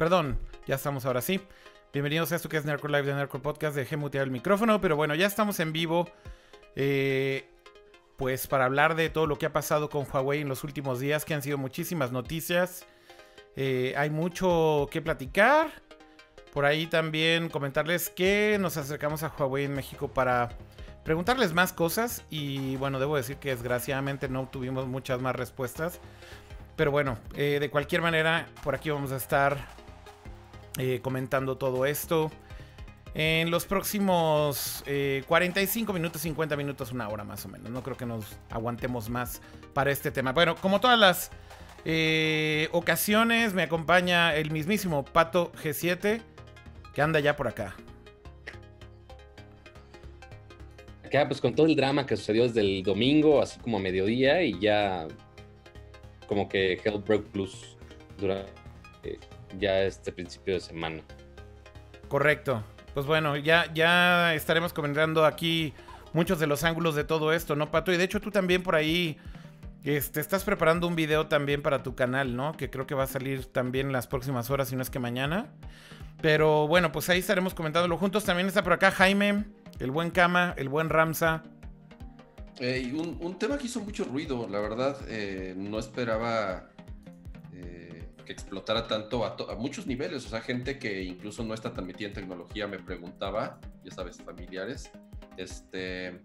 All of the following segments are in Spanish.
Perdón, ya estamos ahora sí. Bienvenidos a esto que es Nerdcore Live de Nerdcore Podcast. Dejé mutear el micrófono, pero bueno, ya estamos en vivo. Eh, pues para hablar de todo lo que ha pasado con Huawei en los últimos días, que han sido muchísimas noticias. Eh, hay mucho que platicar. Por ahí también comentarles que nos acercamos a Huawei en México para preguntarles más cosas. Y bueno, debo decir que desgraciadamente no tuvimos muchas más respuestas. Pero bueno, eh, de cualquier manera, por aquí vamos a estar eh, comentando todo esto. En los próximos 45 eh, minutos, 50 minutos, una hora más o menos. No creo que nos aguantemos más para este tema. Bueno, como todas las eh, ocasiones, me acompaña el mismísimo Pato G7, que anda ya por acá. Acá, pues con todo el drama que sucedió desde el domingo, así como a mediodía, y ya como que Hell Broke Plus durante ya este principio de semana. Correcto. Pues bueno, ya, ya estaremos comentando aquí muchos de los ángulos de todo esto, ¿no, Pato? Y de hecho tú también por ahí este, estás preparando un video también para tu canal, ¿no? Que creo que va a salir también en las próximas horas, si no es que mañana. Pero bueno, pues ahí estaremos comentándolo juntos. También está por acá Jaime, el buen Kama, el buen Ramsa. Eh, un, tema que hizo mucho ruido, la verdad, eh, no esperaba explotara tanto a, muchos niveles. O sea, gente que incluso no está tan metida en tecnología me preguntaba, ya sabes, familiares. Este.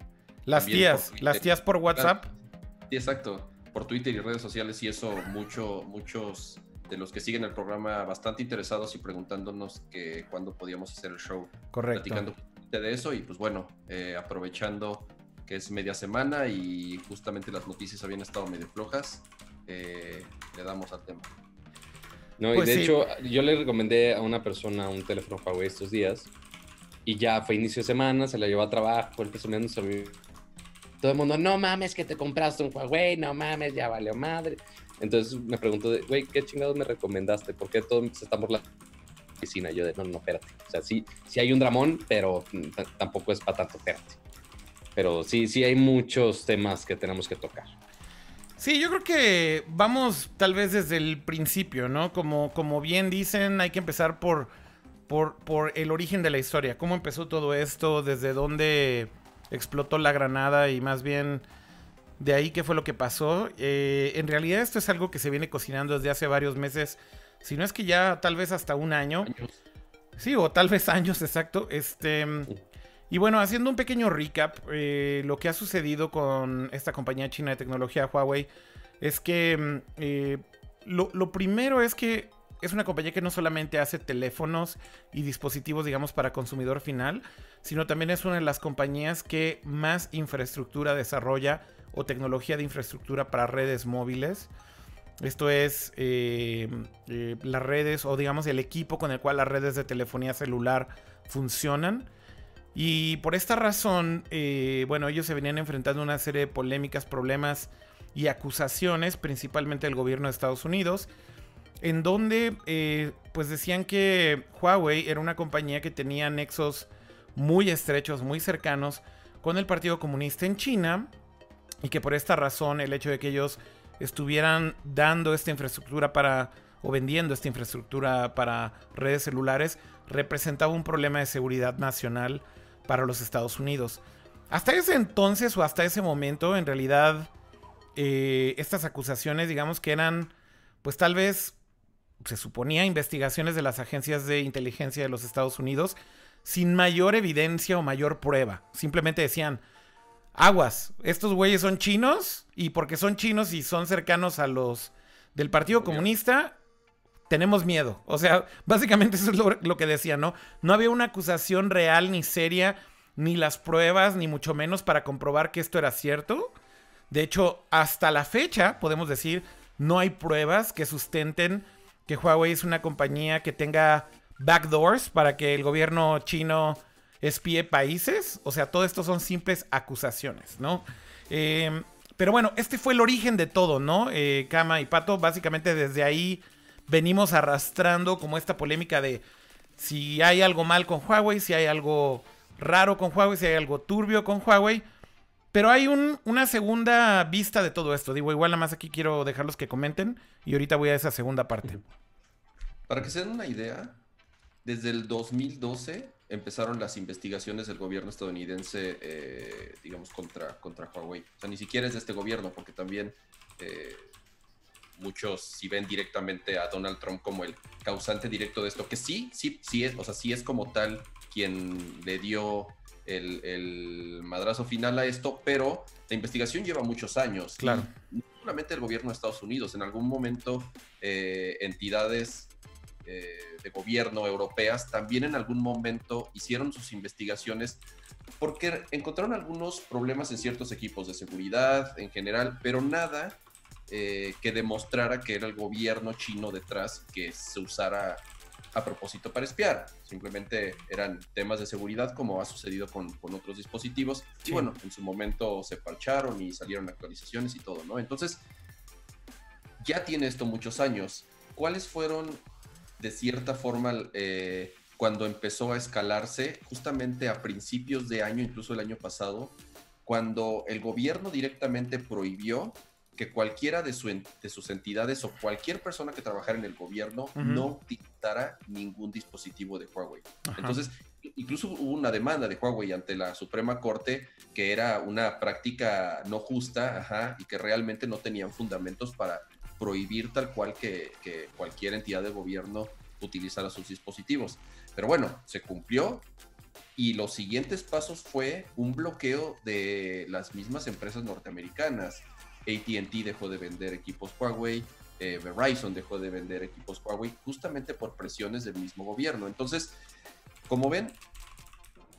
Las tías, las tías por WhatsApp. Sí, exacto. Por Twitter y redes sociales, y eso, mucho, muchos de los que siguen el programa bastante interesados y preguntándonos que cuándo podíamos hacer el show. Correcto. Platicando de eso, y pues bueno, eh, aprovechando que es media semana y justamente las noticias habían estado medio flojas, eh, le damos al tema. No, y pues de hecho, yo le recomendé a una persona un teléfono Huawei estos días y ya fue inicio de semana, se la llevó a trabajo, él presumiendo Todo el mundo, no mames que te compraste un Huawei, no mames, ya valió madre. Entonces me preguntó, güey, ¿qué chingados me recomendaste? ¿Por qué todos se están por la piscina? Yo de, no, no, espérate. O sea, sí, sí hay un dramón, pero tampoco es para tanto, espérate. Pero sí, sí hay muchos temas que tenemos que tocar. Sí, yo creo que vamos tal vez desde el principio, ¿no? Como, como bien dicen, hay que empezar por, por, por el origen de la historia. ¿Cómo empezó todo esto? ¿Desde dónde explotó la granada? Y más bien, de ahí qué fue lo que pasó. Eh, en realidad esto es algo que se viene cocinando desde hace varios meses. Si no es que ya tal vez hasta un año. Sí, o tal vez años, exacto. Este... Y bueno, haciendo un pequeño recap, eh, lo que ha sucedido con esta compañía china de tecnología Huawei es que mm, eh, lo, primero es que es una compañía que no solamente hace teléfonos y dispositivos, digamos, para consumidor final, sino también es una de las compañías que más infraestructura desarrolla o tecnología de infraestructura para redes móviles. Esto es eh, las redes o digamos el equipo con el cual las redes de telefonía celular funcionan. Y por esta razón, eh, bueno, ellos se venían enfrentando a una serie de polémicas, problemas y acusaciones, principalmente del gobierno de Estados Unidos, en donde eh, pues decían que Huawei era una compañía que tenía nexos muy estrechos, muy cercanos con el Partido Comunista en China y que por esta razón el hecho de que ellos estuvieran dando esta infraestructura para o vendiendo esta infraestructura para redes celulares representaba un problema de seguridad nacional para los Estados Unidos. Hasta ese entonces o hasta ese momento, en realidad, eh, estas acusaciones, digamos que eran, pues tal vez, se suponía, investigaciones de las agencias de inteligencia de los Estados Unidos, sin mayor evidencia o mayor prueba. Simplemente decían, aguas, estos güeyes son chinos y porque son chinos y son cercanos a los del Partido Comunista, tenemos miedo. O sea, básicamente eso es lo, que decía, ¿no? No había una acusación real ni seria, ni las pruebas, ni mucho menos para comprobar que esto era cierto. De hecho, hasta la fecha, podemos decir, no hay pruebas que sustenten que Huawei es una compañía que tenga backdoors para que el gobierno chino espíe países. O sea, todo esto son simples acusaciones, ¿no? Eh, pero bueno, este fue el origen de todo, ¿no? Eh, Kama y Pato, básicamente desde ahí venimos arrastrando como esta polémica de si hay algo mal con Huawei, si hay algo raro con Huawei, si hay algo turbio con Huawei. Pero hay una segunda vista de todo esto. Digo, igual nada más aquí quiero dejarlos que comenten y ahorita voy a esa segunda parte. Para que se den una idea, desde el 2012 empezaron las investigaciones del gobierno estadounidense, eh, digamos, contra, contra Huawei. O sea, ni siquiera es de este gobierno, porque también eh, muchos si ven directamente a Donald Trump como el causante directo de esto, que sí, sí, sí es, o sea, sí es como tal quien le dio el, madrazo final a esto, pero la investigación lleva muchos años. Claro. no solamente el gobierno de Estados Unidos, en algún momento eh, entidades eh, de gobierno europeas también en algún momento hicieron sus investigaciones porque encontraron algunos problemas en ciertos equipos de seguridad en general, pero nada eh, que demostrara que era el gobierno chino detrás que se usara a propósito para espiar. Simplemente eran temas de seguridad como ha sucedido con, otros dispositivos. Y bueno, en su momento se parcharon y salieron actualizaciones y todo, ¿no? Entonces, ya tiene esto muchos años. ¿Cuáles fueron, de cierta forma, eh, cuando empezó a escalarse, justamente a principios de año, incluso el año pasado, cuando el gobierno directamente prohibió que cualquiera de, sus entidades o cualquier persona que trabajara en el gobierno no utilizara ningún dispositivo de Huawei. Entonces, incluso hubo una demanda de Huawei ante la Suprema Corte que era una práctica no justa y que realmente no tenían fundamentos para prohibir tal cual que, que cualquier entidad de gobierno utilizara sus dispositivos. Pero bueno, se cumplió, y los siguientes pasos fue un bloqueo de las mismas empresas norteamericanas. ATT dejó de vender equipos Huawei, eh, Verizon dejó de vender equipos Huawei justamente por presiones del mismo gobierno. Entonces, como ven,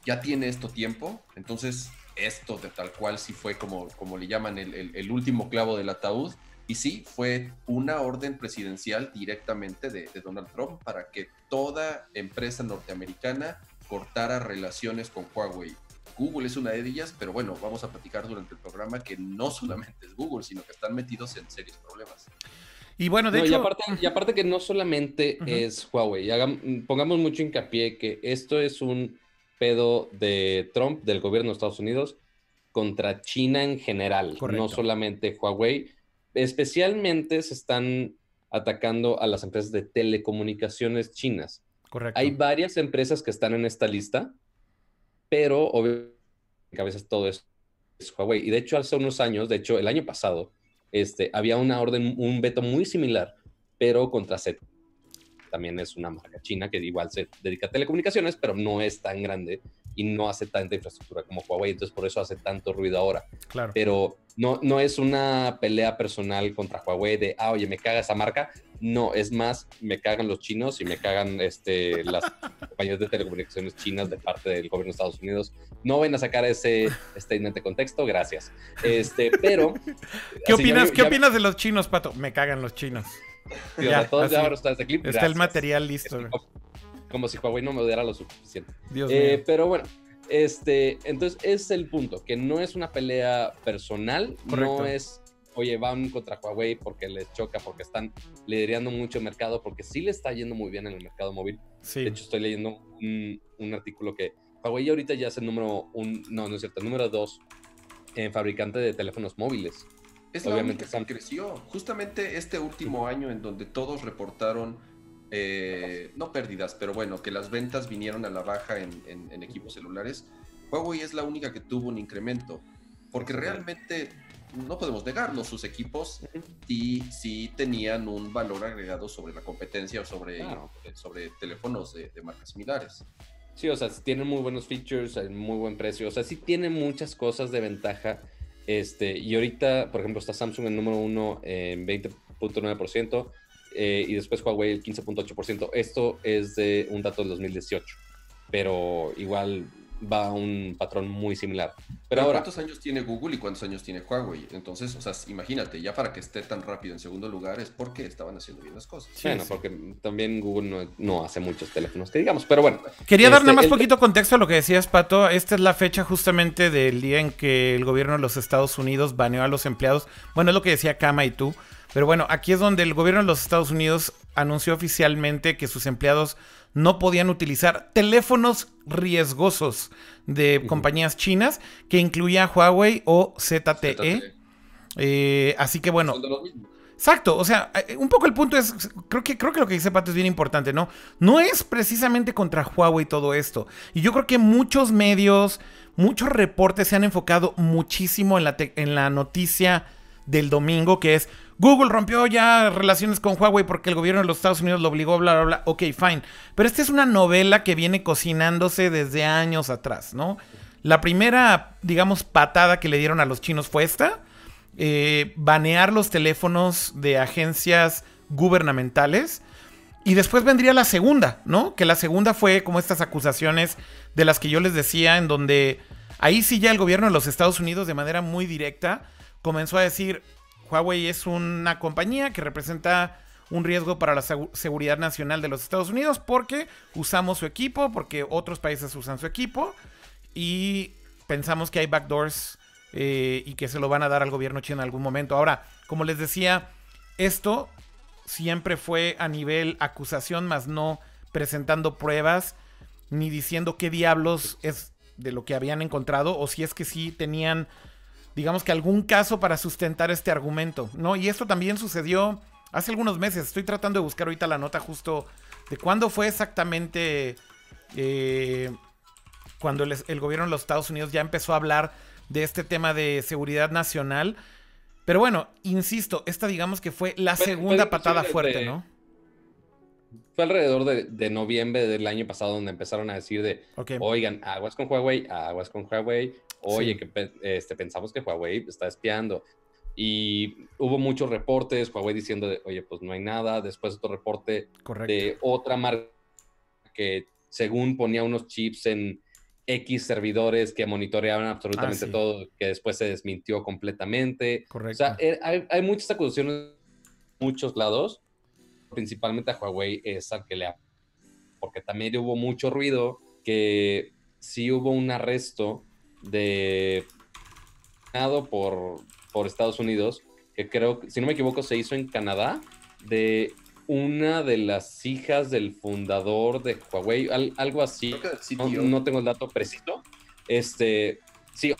ya tiene esto tiempo, entonces esto de tal cual sí fue como, como le llaman el, último clavo del ataúd. Y sí, fue una orden presidencial directamente de, de Donald Trump para que toda empresa norteamericana cortara relaciones con Huawei. Google es una de ellas, pero bueno, vamos a platicar durante el programa que no solamente es Google, sino que están metidos en serios problemas. Y bueno, de hecho... Y aparte, que no solamente es Huawei, pongamos mucho hincapié que esto es un pedo de Trump, del gobierno de Estados Unidos, contra China en general, no solamente Huawei. Especialmente se están atacando a las empresas de telecomunicaciones chinas. Correcto. Hay varias empresas que están en esta lista pero obviamente a veces todo es, Huawei. Y de hecho, hace unos años, de hecho, el año pasado, este, había una orden, un veto muy similar, pero contra Z. También es una marca china que igual se dedica a telecomunicaciones, pero no es tan grande y no hace tanta infraestructura como Huawei, entonces por eso hace tanto ruido ahora. Claro. Pero no, no es una pelea personal contra Huawei de, ah, oye, me caga esa marca. No, es más, me cagan los chinos y me cagan este, las compañías de telecomunicaciones chinas de parte del gobierno de Estados Unidos. No ven a sacar ese statement de contexto, gracias. Este, pero... ¿Qué opinas, ¿qué opinas de los chinos, Pato? Me cagan los chinos. ya, está este clip. Está el material listo. como, si Huawei no me odiara lo suficiente. Dios eh, Pero bueno, este, entonces es el punto, que no es una pelea personal, no es, oye, van contra Huawei porque les choca, porque están liderando mucho el mercado, porque sí le está yendo muy bien en el mercado móvil. De hecho, estoy leyendo un, artículo que Huawei ahorita ya es el número un, no, no es cierto, el número dos en fabricante de teléfonos móviles. Es Obviamente la única creció. Justamente este último año en donde todos reportaron eh, no pérdidas, pero bueno, que las ventas vinieron a la baja en, equipos celulares, Huawei es la única que tuvo un incremento, porque realmente no podemos negarlo, sus equipos sí, sí tenían un valor agregado sobre la competencia o sobre, sobre teléfonos de, marcas similares. Sí, o sea, tienen muy buenos features, muy buen precio, o sea, sí tienen muchas cosas de ventaja. Este, y ahorita, por ejemplo, está Samsung en número uno en 20.9%, eh, y después Huawei el 15.8%. Esto es de un dato del 2018, pero igual va a un patrón muy similar. Pero, ahora, ¿cuántos años tiene Google y cuántos años tiene Huawei? Entonces, o sea, imagínate, ya para que esté tan rápido en segundo lugar es porque estaban haciendo bien las cosas. bueno, porque también Google no, hace muchos teléfonos que digamos, pero bueno. Quería dar nada este, más poquito contexto a lo que decías, Pato. Esta es la fecha justamente del día en que el gobierno de los Estados Unidos baneó a los empleados. Bueno, es lo que decía Kama y tú pero bueno, aquí es donde el gobierno de los Estados Unidos anunció oficialmente que sus empleados no podían utilizar teléfonos riesgosos de compañías chinas que incluía Huawei o ZTE. Eh, así que bueno, Exacto, o sea, eh, un poco el punto es, creo que, creo que lo que dice Pato es bien importante, ¿no? No es precisamente contra Huawei todo esto. Y yo creo que muchos medios, muchos reportes se han enfocado muchísimo en la, en la noticia del domingo, que es Google rompió ya relaciones con Huawei porque el gobierno de los Estados Unidos lo obligó, bla, bla, bla. Ok, fine. Pero esta es una novela que viene cocinándose desde años atrás, ¿no? La primera, digamos, patada que le dieron a los chinos fue esta. Eh, banear los teléfonos de agencias gubernamentales. Y después vendría la segunda, ¿no? Que la segunda fue como estas acusaciones de las que yo les decía, en donde ahí sí ya el gobierno de los Estados Unidos de manera muy directa comenzó a decir, Huawei es una compañía que representa un riesgo para la seguridad nacional de los Estados Unidos porque usamos su equipo, porque otros países usan su equipo y pensamos que hay backdoors eh, y que se lo van a dar al gobierno chino en algún momento. Ahora, como les decía, esto siempre fue a nivel acusación, más no presentando pruebas ni diciendo qué diablos es de lo que habían encontrado o si es que sí tenían digamos que algún caso para sustentar este argumento, ¿no? Y esto también sucedió hace algunos meses. Estoy tratando de buscar ahorita la nota justo de cuándo fue exactamente eh, cuando el, gobierno de los Estados Unidos ya empezó a hablar de este tema de seguridad nacional. Pero bueno, insisto, esta digamos que fue la segunda patada fuerte, ¿no? Fue alrededor de, noviembre del año pasado donde empezaron a decir de, oigan, aguas con Huawei, aguas con Huawei, oye, que este, pensamos que Huawei está espiando. Y hubo muchos reportes, Huawei diciendo, de, oye, pues no hay nada. Después otro reporte de otra marca que según ponía unos chips en X servidores que monitoreaban absolutamente ah, todo, que después se desmintió completamente. Correcto. O sea, eh, hay, hay muchas acusaciones en muchos lados, principalmente a Huawei es al que le ha... Porque también hubo mucho ruido que sí hubo un arresto de por, por Estados Unidos, que creo, si no me equivoco, se hizo en Canadá, de una de las hijas del fundador de Huawei, algo así. No, tengo el dato preciso. Este, sí,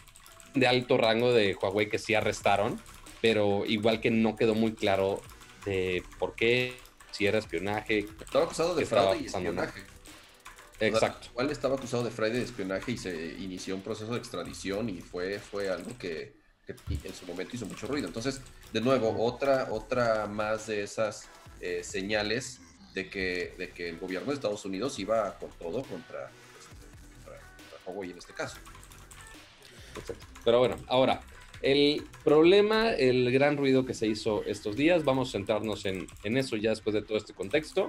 de alto rango de Huawei que sí arrestaron, pero igual que no quedó muy claro de por qué, si era espionaje. Estaba acusado de fraude y espionaje. Exacto. Igual estaba acusado de fraude de espionaje y se inició un proceso de extradición y fue, fue algo que, en su momento hizo mucho ruido. Entonces, de nuevo, otra, otra más de esas eh, señales de que, de que el gobierno de Estados Unidos iba con todo contra, Huawei en este caso. Pero bueno, ahora, el problema, el gran ruido que se hizo estos días, vamos a centrarnos en, en eso ya después de todo este contexto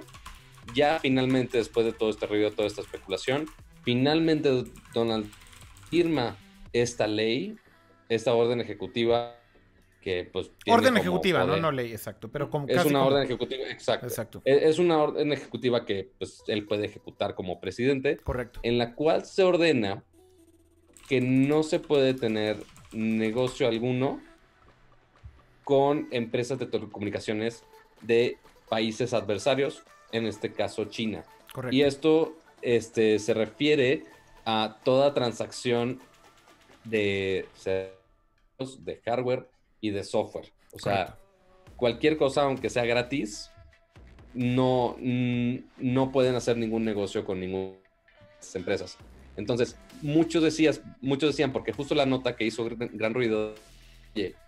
ya finalmente, después de todo este ruido, toda esta especulación, finalmente Donald firma esta ley, esta orden ejecutiva que pues... orden ejecutiva, no, no ley, exacto, pero como... Es una orden ejecutiva, exacto. exacto. E, es una orden ejecutiva que pues él puede ejecutar como presidente. Correcto. En la cual se ordena que no se puede tener negocio alguno con empresas de telecomunicaciones de países adversarios en este caso China. Correcto. Y esto este, se refiere a toda transacción de, de hardware y de software. O sea, cualquier cosa, aunque sea gratis, no, no pueden hacer ningún negocio con ninguna empresas. Entonces, muchos, decías, muchos decían, porque justo la nota que hizo gran ruido,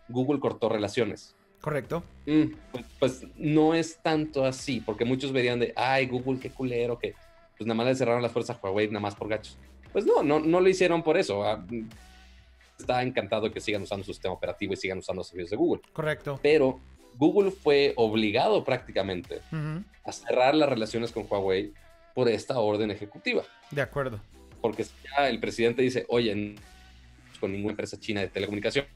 Google cortó relaciones. Correcto. Mm, pues, pues, no es tanto así, porque muchos verían de, ay, Google, qué culero, que pues nada más le cerraron las fuerzas a Huawei nada más por gachos. Pues no, no, no lo hicieron por eso. Ah, está encantado que sigan usando su sistema operativo y sigan usando los servicios de Google. Correcto. Pero Google fue obligado prácticamente a cerrar las relaciones con Huawei por esta orden ejecutiva. De acuerdo. Porque ya el presidente dice, oye, con ninguna empresa china de telecomunicación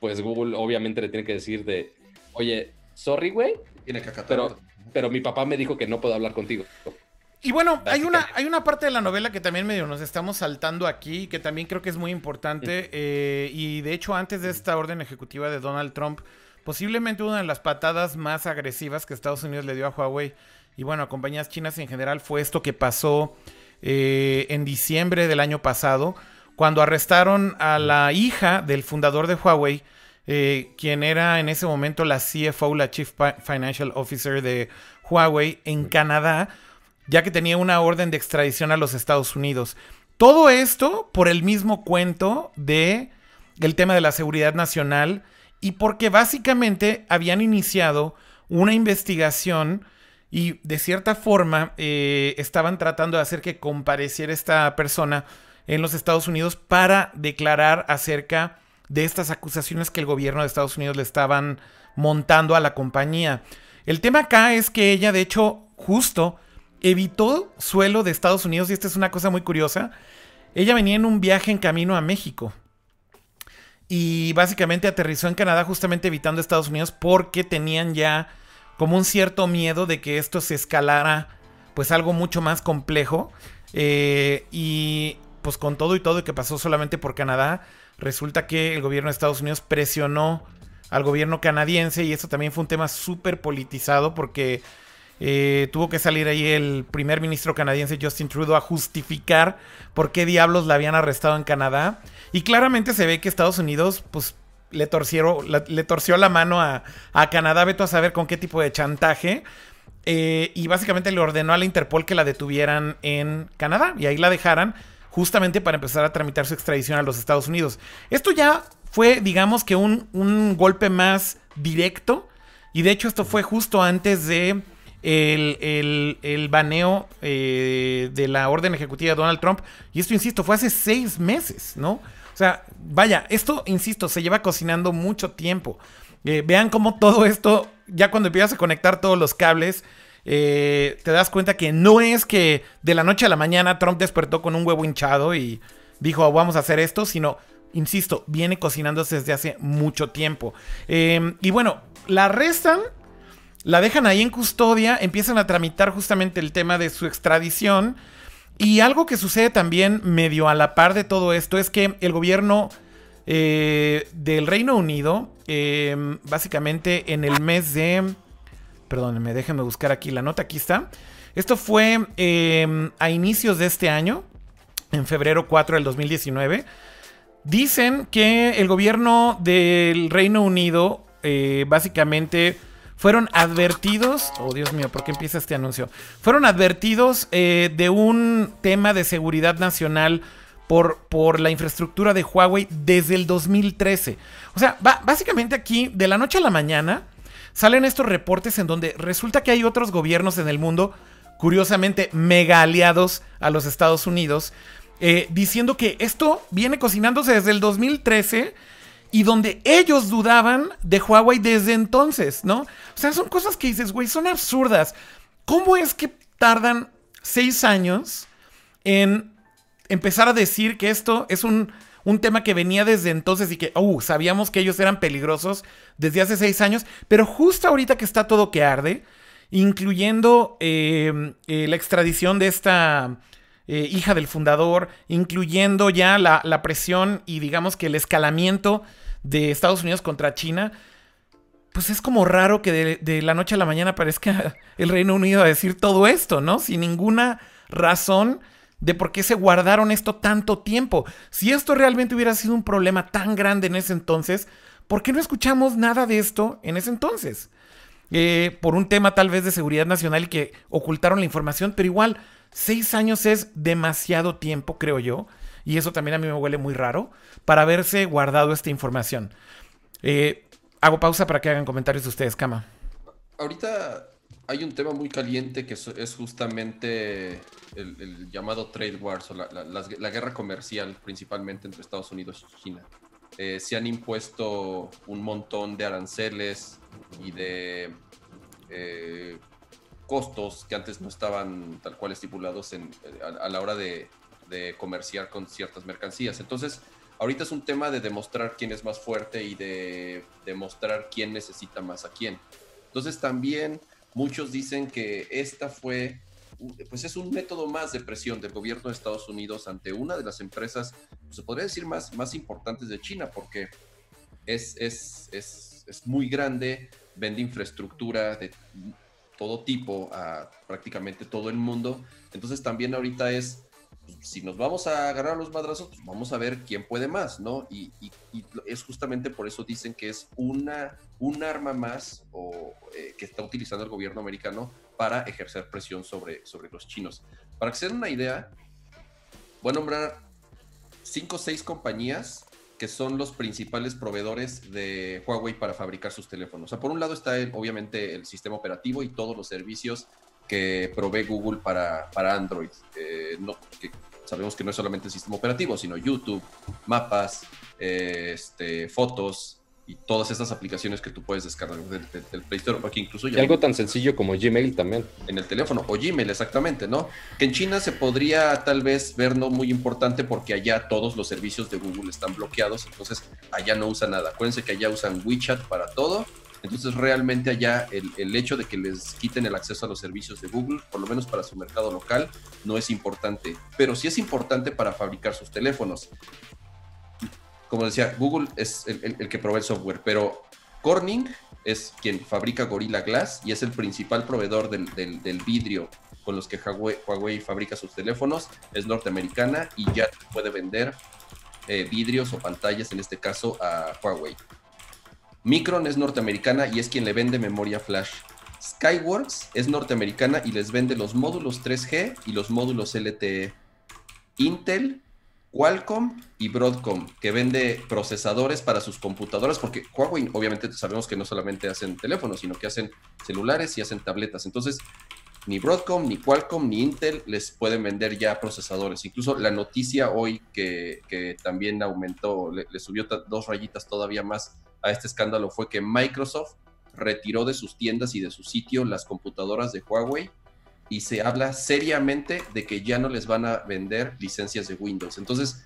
pues Google obviamente le tiene que decir de, oye, sorry, güey. Tiene que Pero, pero mi papá me dijo que no puedo hablar contigo. Y bueno, hay una, hay una parte de la novela que también medio nos estamos saltando aquí, que también creo que es muy importante. Eh, y de hecho, antes de esta orden ejecutiva de Donald Trump, posiblemente una de las patadas más agresivas que Estados Unidos le dio a Huawei y bueno, a compañías chinas en general fue esto que pasó eh, en diciembre del año pasado, cuando arrestaron a la hija del fundador de Huawei, eh, quien era en ese momento la CFO, la Chief Financial Officer de Huawei en Canadá, ya que tenía una orden de extradición a los Estados Unidos. Todo esto por el mismo cuento de el tema de la seguridad nacional y porque básicamente habían iniciado una investigación y de cierta forma eh, estaban tratando de hacer que compareciera esta persona en los Estados Unidos para declarar acerca de estas acusaciones que el gobierno de Estados Unidos le estaban montando a la compañía. El tema acá es que ella, de hecho, justo evitó suelo de Estados Unidos y esta es una cosa muy curiosa. Ella venía en un viaje en camino a México y básicamente aterrizó en Canadá justamente evitando Estados Unidos porque tenían ya como un cierto miedo de que esto se escalara pues algo mucho más complejo eh, y pues con todo y todo y que pasó solamente por Canadá resulta que el gobierno de Estados Unidos presionó al gobierno canadiense y eso también fue un tema súper politizado porque eh, tuvo que salir ahí el primer ministro canadiense Justin Trudeau a justificar por qué diablos la habían arrestado en Canadá. Y claramente se ve que Estados Unidos, pues, le, torcieron, le torció la mano a, Canadá, veto a saber con qué tipo de chantaje. Eh, y básicamente le ordenó a la Interpol que la detuvieran en Canadá y ahí la dejaran justamente para empezar a tramitar su extradición a los Estados Unidos. Esto ya fue, digamos que un, un golpe más directo y de hecho esto fue justo antes de el, el, baneo eh, de la orden ejecutiva de Donald Trump. Y esto, insisto, fue hace seis meses, ¿no? O sea, vaya, esto, insisto, se lleva cocinando mucho tiempo. Eh, vean cómo todo esto, ya cuando empiezas a conectar todos los cables, eh, te das cuenta que no es que de la noche a la mañana Trump despertó con un huevo hinchado y dijo, vamos a hacer esto, sino, insisto, viene cocinándose desde hace mucho tiempo. y bueno, la arrestan la dejan ahí en custodia, empiezan a tramitar justamente el tema de su extradición. Y algo que sucede también medio a la par de todo esto es que el gobierno eh, del Reino Unido, em, básicamente en el mes de... Perdónenme, déjenme buscar aquí la nota, aquí está. Esto fue em, a inicios de este año, en febrero 4 del 2019. Dicen que el gobierno del Reino Unido eh, básicamente fueron advertidos, oh Dios mío, ¿por qué empieza este anuncio? Fueron advertidos eh, de un tema de seguridad nacional por, por, la infraestructura de Huawei desde el 2013. O sea, básicamente aquí, de la noche a la mañana, salen estos reportes en donde resulta que hay otros gobiernos en el mundo, curiosamente mega aliados a los Estados Unidos, eh, diciendo que esto viene cocinándose desde el 2013 y donde ellos dudaban de Huawei desde entonces, ¿no? O sea, son cosas que dices, güey, son absurdas. ¿Cómo es que tardan seis años en empezar a decir que esto es un, tema que venía desde entonces y que, uh, sabíamos que ellos eran peligrosos desde hace seis años, pero justo ahorita que está todo que arde, incluyendo eh, eh, la extradición de esta eh, hija del fundador, incluyendo ya la, la, presión y digamos que el escalamiento de Estados Unidos contra China, pues es como raro que de, la noche a la mañana aparezca el Reino Unido a decir todo esto, ¿no? Sin ninguna razón de por qué se guardaron esto tanto tiempo. Si esto realmente hubiera sido un problema tan grande en ese entonces, ¿por qué no escuchamos nada de esto en ese entonces? Eh, por un tema tal vez de seguridad nacional que ocultaron la información, pero igual, seis años es demasiado tiempo, creo yo y eso también a mí me huele muy raro, para haberse guardado esta información. Eh, hago pausa para que hagan comentarios de ustedes, Cama. Ahorita hay un tema muy caliente que es justamente el, llamado trade wars o la, guerra comercial principalmente entre Estados Unidos y China. Eh, se han impuesto un montón de aranceles y de eh, costos que antes no estaban tal cual estipulados a, la hora de de comerciar con ciertas mercancías. Entonces, ahorita es un tema de demostrar quién es más fuerte y de demostrar quién necesita más a quién. Entonces, también muchos dicen que esta fue, pues es un método más de presión del gobierno de Estados Unidos ante una de las empresas, pues, se podría decir más, más importantes de China, porque es, es, es, es muy grande, vende infraestructura de todo tipo a prácticamente todo el mundo. Entonces también ahorita es si nos vamos a agarrar los madrazos, pues vamos a ver quién puede más, ¿no? Y, es justamente por eso dicen que es una, un arma más o, eh, que está utilizando el gobierno americano para ejercer presión sobre, sobre los chinos. Para que se den una idea, voy a nombrar cinco o seis compañías que son los principales proveedores de Huawei para fabricar sus teléfonos. O sea, por un lado está obviamente el sistema operativo y todos los servicios que provee Google para, para Android. Eh, no, que sabemos que no es solamente el sistema operativo, sino YouTube, mapas, eh, este, fotos y todas estas aplicaciones que tú puedes descargar del, Play Store, porque incluso ya... Y algo tan sencillo como Gmail también. En el teléfono, o Gmail exactamente, ¿no? Que en China se podría tal vez ver no muy importante porque allá todos los servicios de Google están bloqueados, entonces allá no usan nada. Acuérdense que allá usan WeChat para todo, entonces realmente allá el, el, hecho de que les quiten el acceso a los servicios de Google, por lo menos para su mercado local, no es importante, pero sí es importante para fabricar sus teléfonos. Como decía, Google es el, que provee el software, pero Corning es quien fabrica Gorilla Glass y es el principal proveedor del, vidrio con los que Huawei, Huawei, fabrica sus teléfonos, es norteamericana y ya puede vender eh, vidrios o pantallas, en este caso, a Huawei. Micron es norteamericana y es quien le vende memoria flash. Skyworks es norteamericana y les vende los módulos 3G y los módulos LTE. Intel, Qualcomm y Broadcom, que vende procesadores para sus computadoras, porque Huawei obviamente sabemos que no solamente hacen teléfonos, sino que hacen celulares y hacen tabletas. Entonces, ni Broadcom, ni Qualcomm, ni Intel les pueden vender ya procesadores. Incluso la noticia hoy que, también aumentó, le subió dos rayitas todavía más a este escándalo fue que Microsoft retiró de sus tiendas y de su sitio las computadoras de Huawei y se habla seriamente de que ya no les van a vender licencias de Windows. Entonces,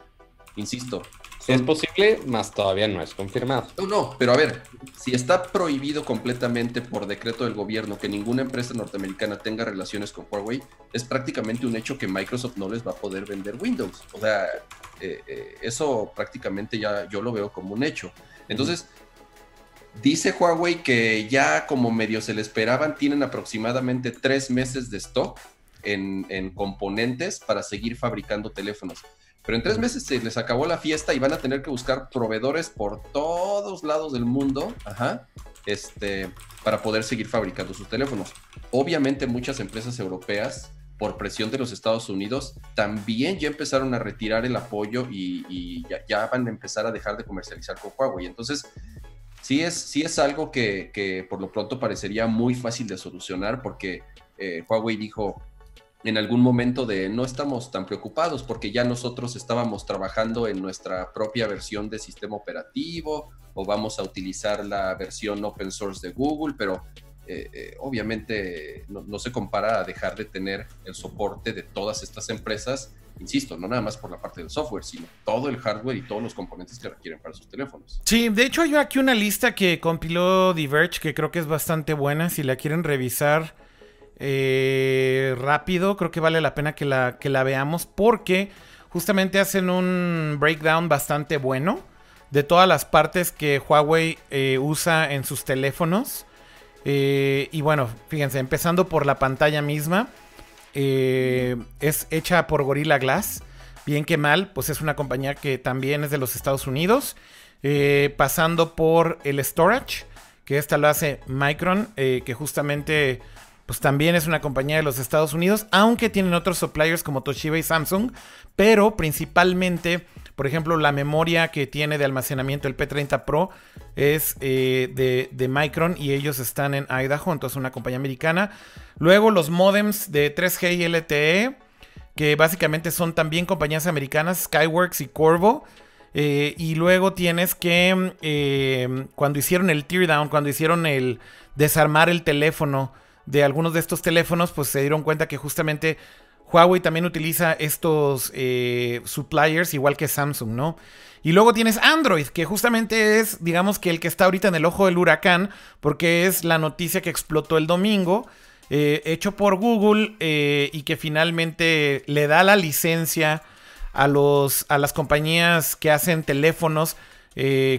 insisto. Es posible, más todavía no es confirmado. No, no, pero a ver, si está prohibido completamente por decreto del gobierno que ninguna empresa norteamericana tenga relaciones con Huawei, es prácticamente un hecho que Microsoft no les va a poder vender Windows. O sea, eh, eh, eso prácticamente ya yo lo veo como un hecho. Entonces, Dice Huawei que ya como medio se le esperaban, tienen aproximadamente tres meses de stock en, componentes para seguir fabricando teléfonos. Pero en tres meses se les acabó la fiesta y van a tener que buscar proveedores por todos lados del mundo este, para poder seguir fabricando sus teléfonos. Obviamente muchas empresas europeas, por presión de los Estados Unidos, también ya empezaron a retirar el apoyo y, ya, ya, van a empezar a dejar de comercializar con Huawei. Entonces, sí es, sí es algo que, por lo pronto parecería muy fácil de solucionar porque eh, Huawei dijo en algún momento de no estamos tan preocupados porque ya nosotros estábamos trabajando en nuestra propia versión de sistema operativo o vamos a utilizar la versión open source de Google, pero eh, eh, obviamente no, se compara a dejar de tener el soporte de todas estas empresas insisto, no nada más por la parte del software, sino todo el hardware y todos los componentes que requieren para sus teléfonos. Sí, de hecho hay aquí una lista que compiló Diverge que creo que es bastante buena. Si la quieren revisar eh, rápido, creo que vale la pena que la, que la veamos porque justamente hacen un breakdown bastante bueno de todas las partes que Huawei eh, usa en sus teléfonos. Eh, y bueno, fíjense, empezando por la pantalla misma. Eh, es hecha por Gorilla Glass. Bien que mal, pues es una compañía que también es de los Estados Unidos. Eh, pasando por el storage, que esta lo hace Micron, eh, que justamente pues también es una compañía de los Estados Unidos, aunque tienen otros suppliers como Toshiba y Samsung, pero principalmente, por ejemplo, la memoria que tiene de almacenamiento el P30 Pro es de, de, Micron y ellos están en Idaho, entonces una compañía americana. Luego los modems de 3G y LTE, que básicamente son también compañías americanas, Skyworks y Corvo. Eh, y luego tienes que, eh, cuando hicieron el teardown, cuando hicieron el desarmar el teléfono de algunos de estos teléfonos, pues se dieron cuenta que justamente Huawei también utiliza estos eh, suppliers, igual que Samsung, ¿no? Y luego tienes Android, que justamente es, digamos que el que está ahorita en el ojo del huracán, porque es la noticia que explotó el domingo eh, hecho por Google eh, y que finalmente le da la licencia a, los, a las compañías que hacen teléfonos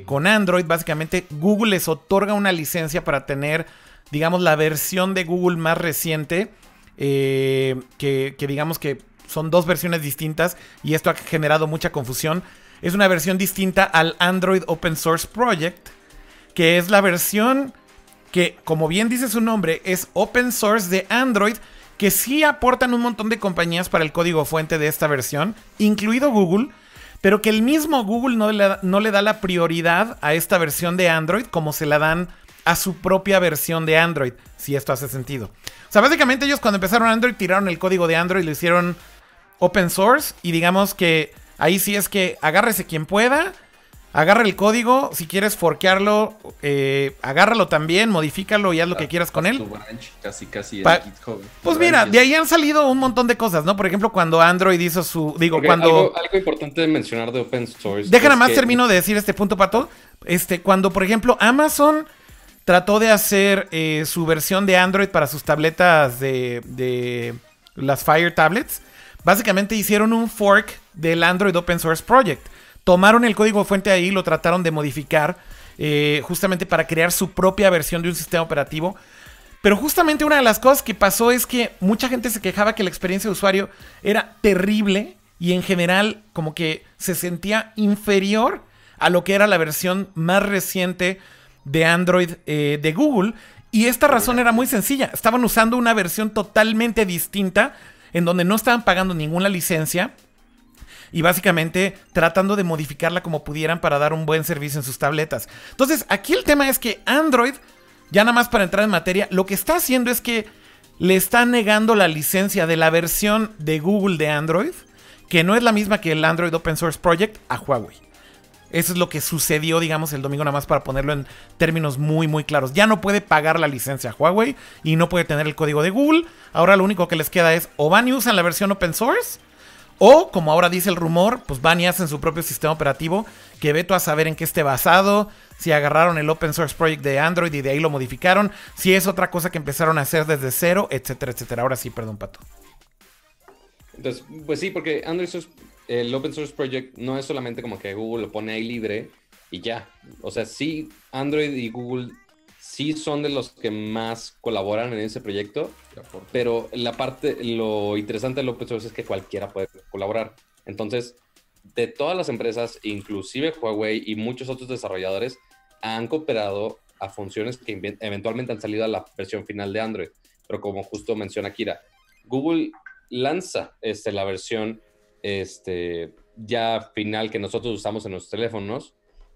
con Android. Básicamente Google les otorga una licencia para tener, digamos, la versión de Google más reciente. Que, digamos que son dos versiones distintas y esto ha generado mucha confusión. Es una versión distinta al Android Open Source Project, que es la versión que, como bien dice su nombre, es open source de Android, que sí aportan un montón de compañías para el código fuente de esta versión, incluido Google, pero que el mismo Google no le, no le da la prioridad a esta versión de Android como se la dan a su propia versión de Android, si esto hace sentido. O sea, básicamente ellos cuando empezaron Android tiraron el código de Android, lo hicieron open source y digamos que ahí sí es que agárrese quien pueda, agarra el código, si quieres forquearlo, eh, agárralo también, modifícalo y haz lo que quieras con él. Casi, casi pues mira, de ahí han salido un montón de cosas, ¿no? Por ejemplo, cuando Android hizo su, digo, cuando... Algo, importante de mencionar de open source. Déjame más termino de decir este punto, Pato. Este, cuando, por ejemplo, Amazon trató de hacer eh, su versión de Android para sus tabletas de, las Fire Tablets. Básicamente hicieron un fork del Android Open Source Project. Tomaron el código fuente ahí lo trataron de modificar eh, justamente para crear su propia versión de un sistema operativo. Pero justamente una de las cosas que pasó es que mucha gente se quejaba que la experiencia de usuario era terrible y en general como que se sentía inferior a lo que era la versión más reciente de Android eh, de Google. Y esta razón era muy sencilla. Estaban usando una versión totalmente distinta en donde no estaban pagando ninguna licencia y básicamente tratando de modificarla como pudieran para dar un buen servicio en sus tabletas. Entonces, aquí el tema es que Android, ya nada más para entrar en materia, lo que está haciendo es que le está negando la licencia de la versión de Google de Android, que no es la misma que el Android Open Source Project, a Huawei. Eso es lo que sucedió, digamos, el domingo, nada más para ponerlo en términos muy, muy claros. Ya no puede pagar la licencia Huawei y no puede tener el código de Google. Ahora lo único que les queda es o van y usan la versión open source. O, como ahora dice el rumor, pues van y hacen su propio sistema operativo que veto a saber en qué esté basado, si agarraron el open source project de Android y de ahí lo modificaron, si es otra cosa que empezaron a hacer desde cero, etcétera, etcétera. Ahora sí, perdón, Pato. Entonces, pues sí, porque Android el Open Source Project no es solamente como que Google lo pone ahí libre y ya. O sea, sí, Android y Google sí son de los que más colaboran en ese proyecto, pero la parte, lo interesante del Open Source es que cualquiera puede colaborar. Entonces, de todas las empresas, inclusive Huawei y muchos otros desarrolladores, han cooperado a funciones que eventualmente han salido a la versión final de Android. Pero como justo menciona Kira, Google lanza este, la versión este, ya final que nosotros usamos en nuestros teléfonos.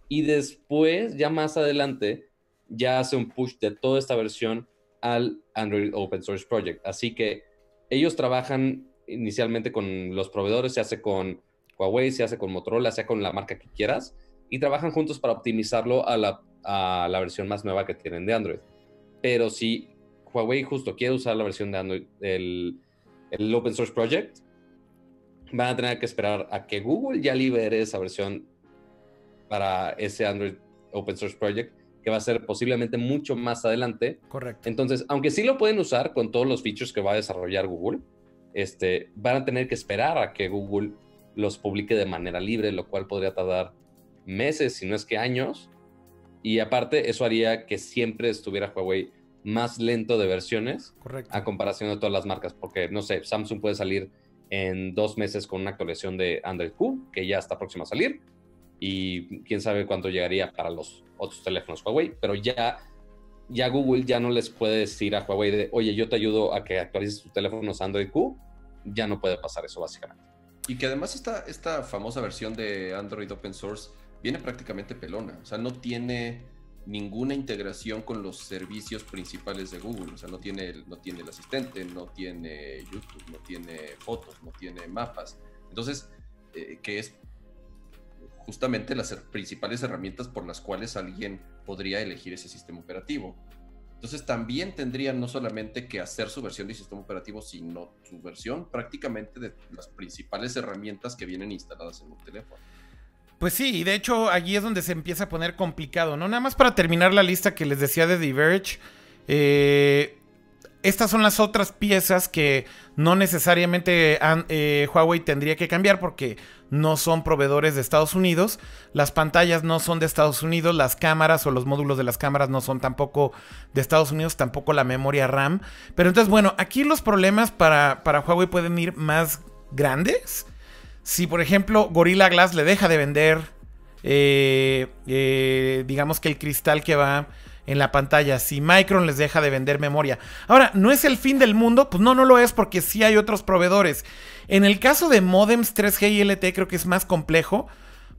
Y después, ya más adelante, ya hace un push de toda esta versión al Android Open Source Project. Así que ellos trabajan inicialmente con los proveedores, se hace con Huawei, se hace con Motorola, sea con la marca que quieras, y trabajan juntos para optimizarlo a la, a la versión más nueva que tienen de Android. Pero si Huawei justo quiere usar la versión de Android, el, el Open Source Project, van a tener que esperar a que Google ya libere esa versión para ese Android Open Source Project, que va a ser posiblemente mucho más adelante. Correcto. Entonces, aunque sí lo pueden usar con todos los features que va a desarrollar Google, este, van a tener que esperar a que Google los publique de manera libre, lo cual podría tardar meses, si no es que años. Y aparte, eso haría que siempre estuviera Huawei más lento de versiones Correcto. a comparación de todas las marcas, porque no sé, Samsung puede salir en dos meses con una actualización de Android Q, que ya está próxima a salir. Y quién sabe cuánto llegaría para los otros teléfonos Huawei, pero ya, ya Google ya no les puede decir a Huawei de, oye, yo te ayudo a que actualices tus teléfonos Android Q. Ya no puede pasar eso, básicamente. Y que además esta, esta famosa versión de Android Open Source viene prácticamente pelona. O sea, no tiene ninguna integración con los servicios principales de Google. O sea, no tiene, el, no tiene el asistente, no tiene YouTube, no tiene fotos, no tiene mapas. Entonces, eh, que es justamente las principales herramientas por las cuales alguien podría elegir ese sistema operativo. Entonces también tendrían no solamente que hacer su versión de sistema operativo, sino su versión prácticamente de las principales herramientas que vienen instaladas en un teléfono. Pues sí, y de hecho allí es donde se empieza a poner complicado, ¿no? Nada más para terminar la lista que les decía de Diverge, eh, estas son las otras piezas que no necesariamente eh, Huawei tendría que cambiar porque no son proveedores de Estados Unidos, las pantallas no son de Estados Unidos, las cámaras o los módulos de las cámaras no son tampoco de Estados Unidos, tampoco la memoria RAM. Pero entonces, bueno, aquí los problemas para, para Huawei pueden ir más grandes. Si, por ejemplo, Gorilla Glass le deja de vender, eh, eh, digamos que el cristal que va en la pantalla, si Micron les deja de vender memoria. Ahora, ¿no es el fin del mundo? Pues no, no lo es porque sí hay otros proveedores. En el caso de modems 3G y LTE creo que es más complejo,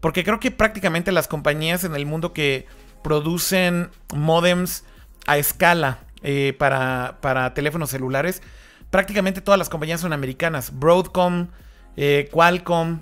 porque creo que prácticamente las compañías en el mundo que producen modems a escala eh, para, para, teléfonos celulares, prácticamente todas las compañías son americanas. Broadcom, eh, Qualcomm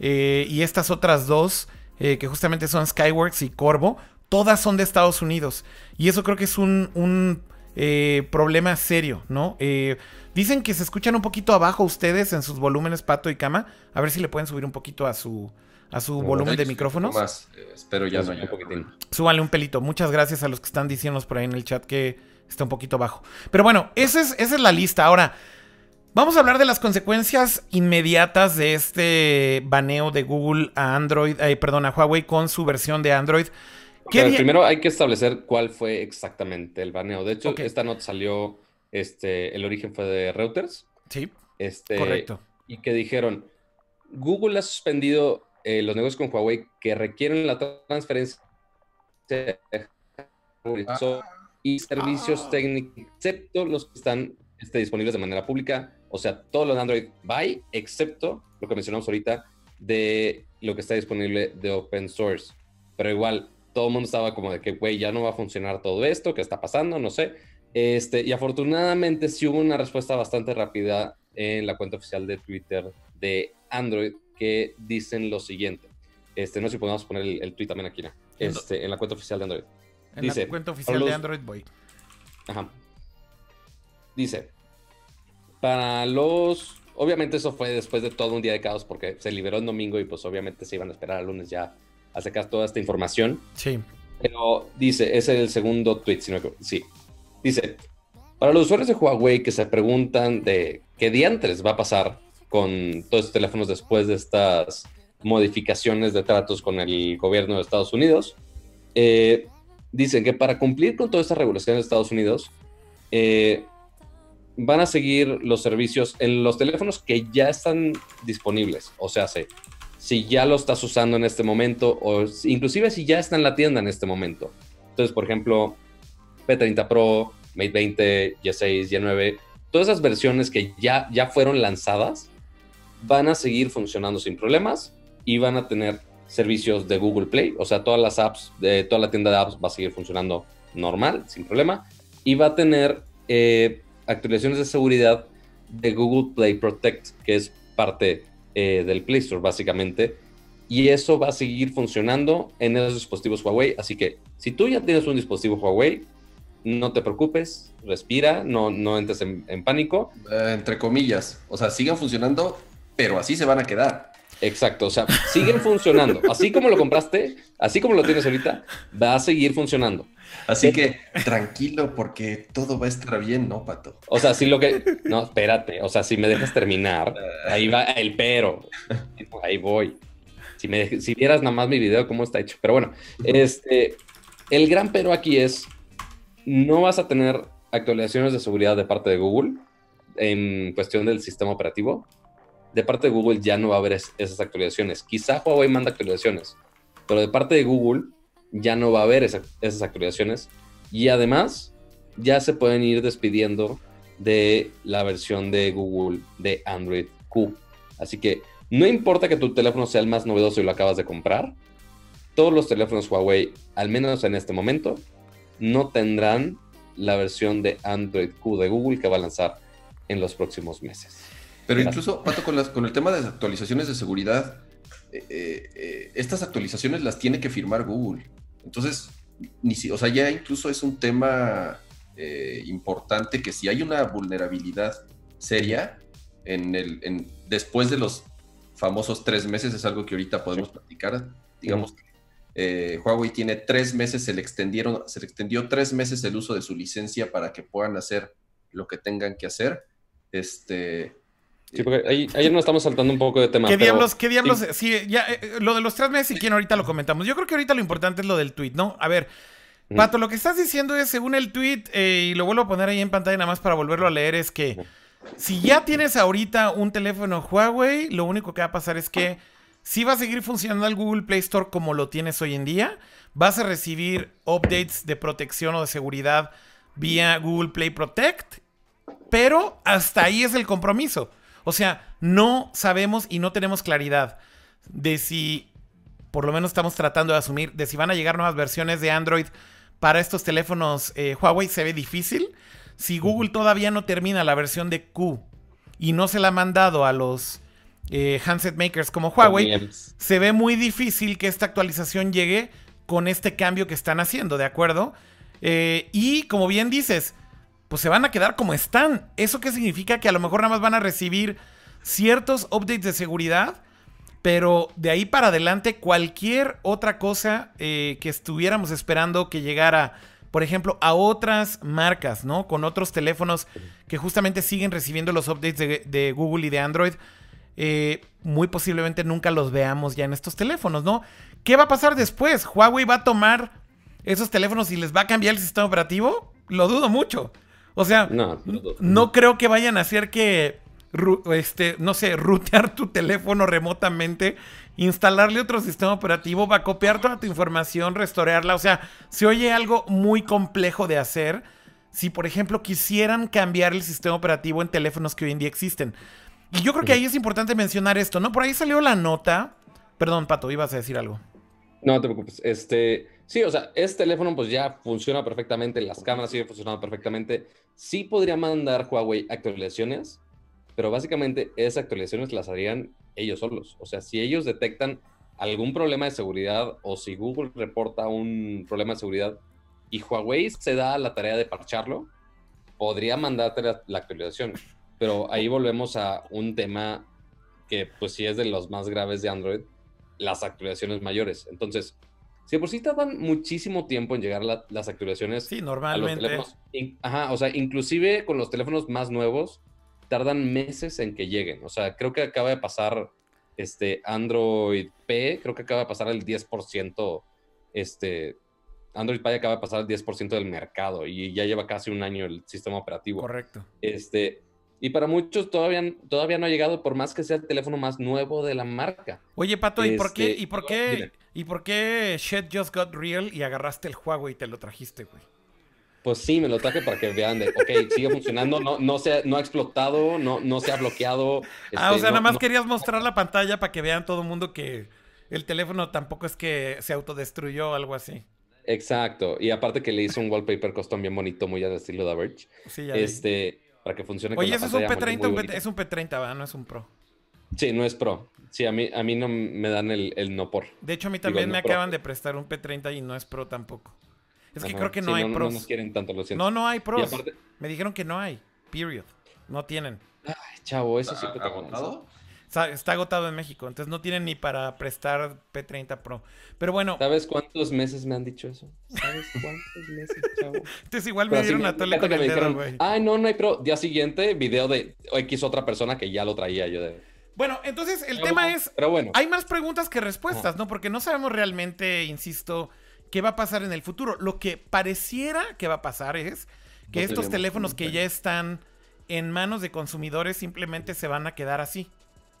eh, y estas otras dos, que justamente son Skyworks y Corvo, todas son de Estados Unidos. Y eso creo que es un, eh, problema serio, ¿no? Eh, dicen que se escuchan un poquito abajo ustedes en sus volúmenes pato y cama. A ver si le pueden subir un poquito a su, a su volumen de micrófonos. Más, eh, espero ya no un poquitín. Súbale un pelito. Muchas gracias a los que están diciéndonos por ahí en el chat que está un poquito bajo. Pero bueno, esa es, esa es la lista. Ahora, vamos a hablar de las consecuencias inmediatas de este baneo de Google a Android, perdón, a Huawei con su versión de Android primero hay que establecer cuál fue exactamente el baneo. De hecho, esta nota salió, este, el origen fue de Reuters. Sí. Este, correcto. Y que dijeron, Google ha suspendido eh, los negocios con Huawei que requieren la transferencia ah. y servicios ah. técnicos, excepto los que están este, disponibles de manera pública. O sea, todos los Android Buy, excepto lo que mencionamos ahorita de lo que está disponible de open source. Pero igual, todo el mundo estaba como de que, güey, ya no va a funcionar todo esto, ¿qué está pasando? No sé. Este, y afortunadamente sí hubo una respuesta bastante rápida en la cuenta oficial de Twitter de Android que dicen lo siguiente. Este, no sé si podemos poner el, tweet también aquí, ¿no? este, en la cuenta oficial de Android. En Dice, la cuenta oficial de Android Boy. Ajá. Dice, para los... Obviamente eso fue después de todo un día de caos porque se liberó el domingo y pues obviamente se iban a esperar al lunes ya a sacar toda esta información. Sí. Pero dice, es el segundo tweet, sino que sí. Dice, para los usuarios de Huawei que se preguntan de qué diantres va a pasar con todos estos teléfonos después de estas modificaciones de tratos con el gobierno de Estados Unidos, eh, dicen que para cumplir con todas estas regulaciones de Estados Unidos, eh, van a seguir los servicios en los teléfonos que ya están disponibles. O sea, se si ya lo estás usando en este momento o inclusive si ya está en la tienda en este momento. Entonces, por ejemplo, P30 Pro, Mate 20, Y6, Y9, todas esas versiones que ya, ya fueron lanzadas van a seguir funcionando sin problemas y van a tener servicios de Google Play, o sea, todas las apps, de toda la tienda de apps va a seguir funcionando normal, sin problema, y va a tener eh, actualizaciones de seguridad de Google Play Protect, que es parte eh, del Play Store, básicamente. Y eso va a seguir funcionando en esos dispositivos Huawei. Así que si tú ya tienes un dispositivo Huawei, no te preocupes, respira, no, no entres en, pánico. Eh, entre comillas, o sea, sigan funcionando, pero así se van a quedar. Exacto, o sea, siguen funcionando. Así como lo compraste, así como lo tienes ahorita, va a seguir funcionando. Así que tranquilo porque todo va a estar bien, ¿no, Pato? O sea, si lo que... No, espérate. O sea, si me dejas terminar, ahí va el pero. Ahí voy. Si, me, si vieras nada más mi video, cómo está hecho. Pero bueno, este, el gran pero aquí es, no vas a tener actualizaciones de seguridad de parte de Google en cuestión del sistema operativo. De parte de Google ya no va a haber esas actualizaciones. Quizá Huawei manda actualizaciones, pero de parte de Google ya no va a haber esas actualizaciones y además ya se pueden ir despidiendo de la versión de Google de Android Q. Así que no importa que tu teléfono sea el más novedoso y lo acabas de comprar, todos los teléfonos Huawei, al menos en este momento, no tendrán la versión de Android Q de Google que va a lanzar en los próximos meses. Pero incluso, Pato, con, con el tema de las actualizaciones de seguridad, eh, eh, estas actualizaciones las tiene que firmar Google. Entonces, ni si, o sea, ya incluso es un tema eh, importante que si hay una vulnerabilidad seria en el, después de los famosos tres meses, es algo que ahorita podemos platicar, digamos, Huawei tiene tres meses, se le extendieron, se le extendió tres meses el uso de su licencia para que puedan hacer lo que tengan que hacer. Este, Sí, porque ahí, ahí nos estamos saltando un poco de tema. ¿Qué diablos? ¿Qué diablos? Sí, ya, eh, lo de los tres meses, si quieren, ahorita lo comentamos. Yo creo que ahorita lo importante es lo del tweet, ¿no? A ver, Pato, lo que estás diciendo es, según el tweet, eh, y lo vuelvo a poner ahí en pantalla nada más para volverlo a leer, es que si ya tienes ahorita un teléfono Huawei, lo único que va a pasar es que si va a seguir funcionando el Google Play Store como lo tienes hoy en día. Vas a recibir updates de protección o de seguridad vía Google Play Protect, pero hasta ahí es el compromiso. O sea, no sabemos y no tenemos claridad de si, por lo menos estamos tratando de asumir, de si van a llegar nuevas versiones de Android para estos teléfonos eh, Huawei, se ve difícil. Si Google todavía no termina la versión de Q y no se la ha mandado a los eh, handset makers como Huawei, se ve muy difícil que esta actualización llegue con este cambio que están haciendo, ¿de acuerdo? Eh, y como bien dices, pues se van a quedar como están. ¿Eso qué significa? Que a lo mejor nada más van a recibir ciertos updates de seguridad, pero de ahí para adelante cualquier otra cosa eh, que estuviéramos esperando que llegara, por ejemplo, a otras marcas, ¿no? Con otros teléfonos que justamente siguen recibiendo los updates de, Google y de Android. Eh, muy posiblemente nunca los veamos ya en estos teléfonos, ¿no? ¿Qué va a pasar después? ¿Huawei va a tomar esos teléfonos y les va a cambiar el sistema operativo? Lo dudo mucho. O sea, no, creo que vayan a hacer que, este, no sé, rutear tu teléfono remotamente, instalarle otro sistema operativo, va a copiar toda tu información, restaurearla. O sea, se oye algo muy complejo de hacer si, por ejemplo, quisieran cambiar el sistema operativo en teléfonos que hoy en día existen. Y yo creo que ahí es importante mencionar esto, ¿no? Por ahí salió la nota. Perdón, Pato, ibas a decir algo. No, no te preocupes. Este, sí, o sea, este teléfono pues ya funciona perfectamente, las cámaras siguen funcionando perfectamente. Sí podría mandar Huawei actualizaciones, pero básicamente esas actualizaciones las harían ellos solos. O sea, si ellos detectan algún problema de seguridad o si Google reporta un problema de seguridad y Huawei se da la tarea de parcharlo, podría mandarte la, la actualización. Pero ahí volvemos a un tema que pues sí es de los más graves de Android, las actualizaciones mayores. Entonces, si por sí tardan muchísimo tiempo en llegar las actualizaciones. Sí, normalmente. ajá, o sea, inclusive con los teléfonos más nuevos, tardan meses en que lleguen. O sea, creo que acaba de pasar este Android P, creo que acaba de pasar el 10%, este, Android Pie acaba de pasar el 10% del mercado y ya lleva casi un año el sistema operativo. Correcto. Este, y para muchos todavía, todavía no ha llegado, por más que sea el teléfono más nuevo de la marca. Oye, Pato, ¿y por qué, este, y por qué, y por qué Shit Just Got Real y agarraste el Huawei y te lo trajiste, güey? Pues sí, me lo traje para que vean de, ok, sigue funcionando, no, no, se, no ha explotado, no, no se ha bloqueado. ah, o este, sea, nada más querías mostrar la pantalla para que vean todo el mundo que el teléfono tampoco es que se autodestruyó o algo así. Exacto, y aparte que le hizo un wallpaper custom bien bonito, muy al estilo de Verge. Sí, ya este, para que funcione Oye, eso es un P30, es un P30, ¿verdad? No es un Pro. Sí, no es Pro. Sí, a mí, a mí no me dan el, no por. De hecho, a mí también me acaban de prestar un P30 y no es Pro tampoco. Es que creo que no hay no, pros. No nos quieren tanto, lo siento. No, no hay pros. Me dijeron que no hay. Period. No tienen. Ay, chavo, eso siempre te Está, agotado en México, entonces no tienen ni para prestar P30 Pro. Pero bueno. ¿Sabes cuántos meses me han dicho eso? ¿Sabes cuántos meses, chavo? Entonces igual me dieron a tole con el dedo, güey. Ay, no, no hay Pro. Día siguiente, video de X otra persona que ya lo traía yo de... Bueno, entonces el tema es... Pero bueno. Hay más preguntas que respuestas, ¿no? Porque no sabemos realmente, insisto, qué va a pasar en el futuro. Lo que pareciera que va a pasar es que estos teléfonos que ya están en manos de consumidores simplemente se van a quedar así.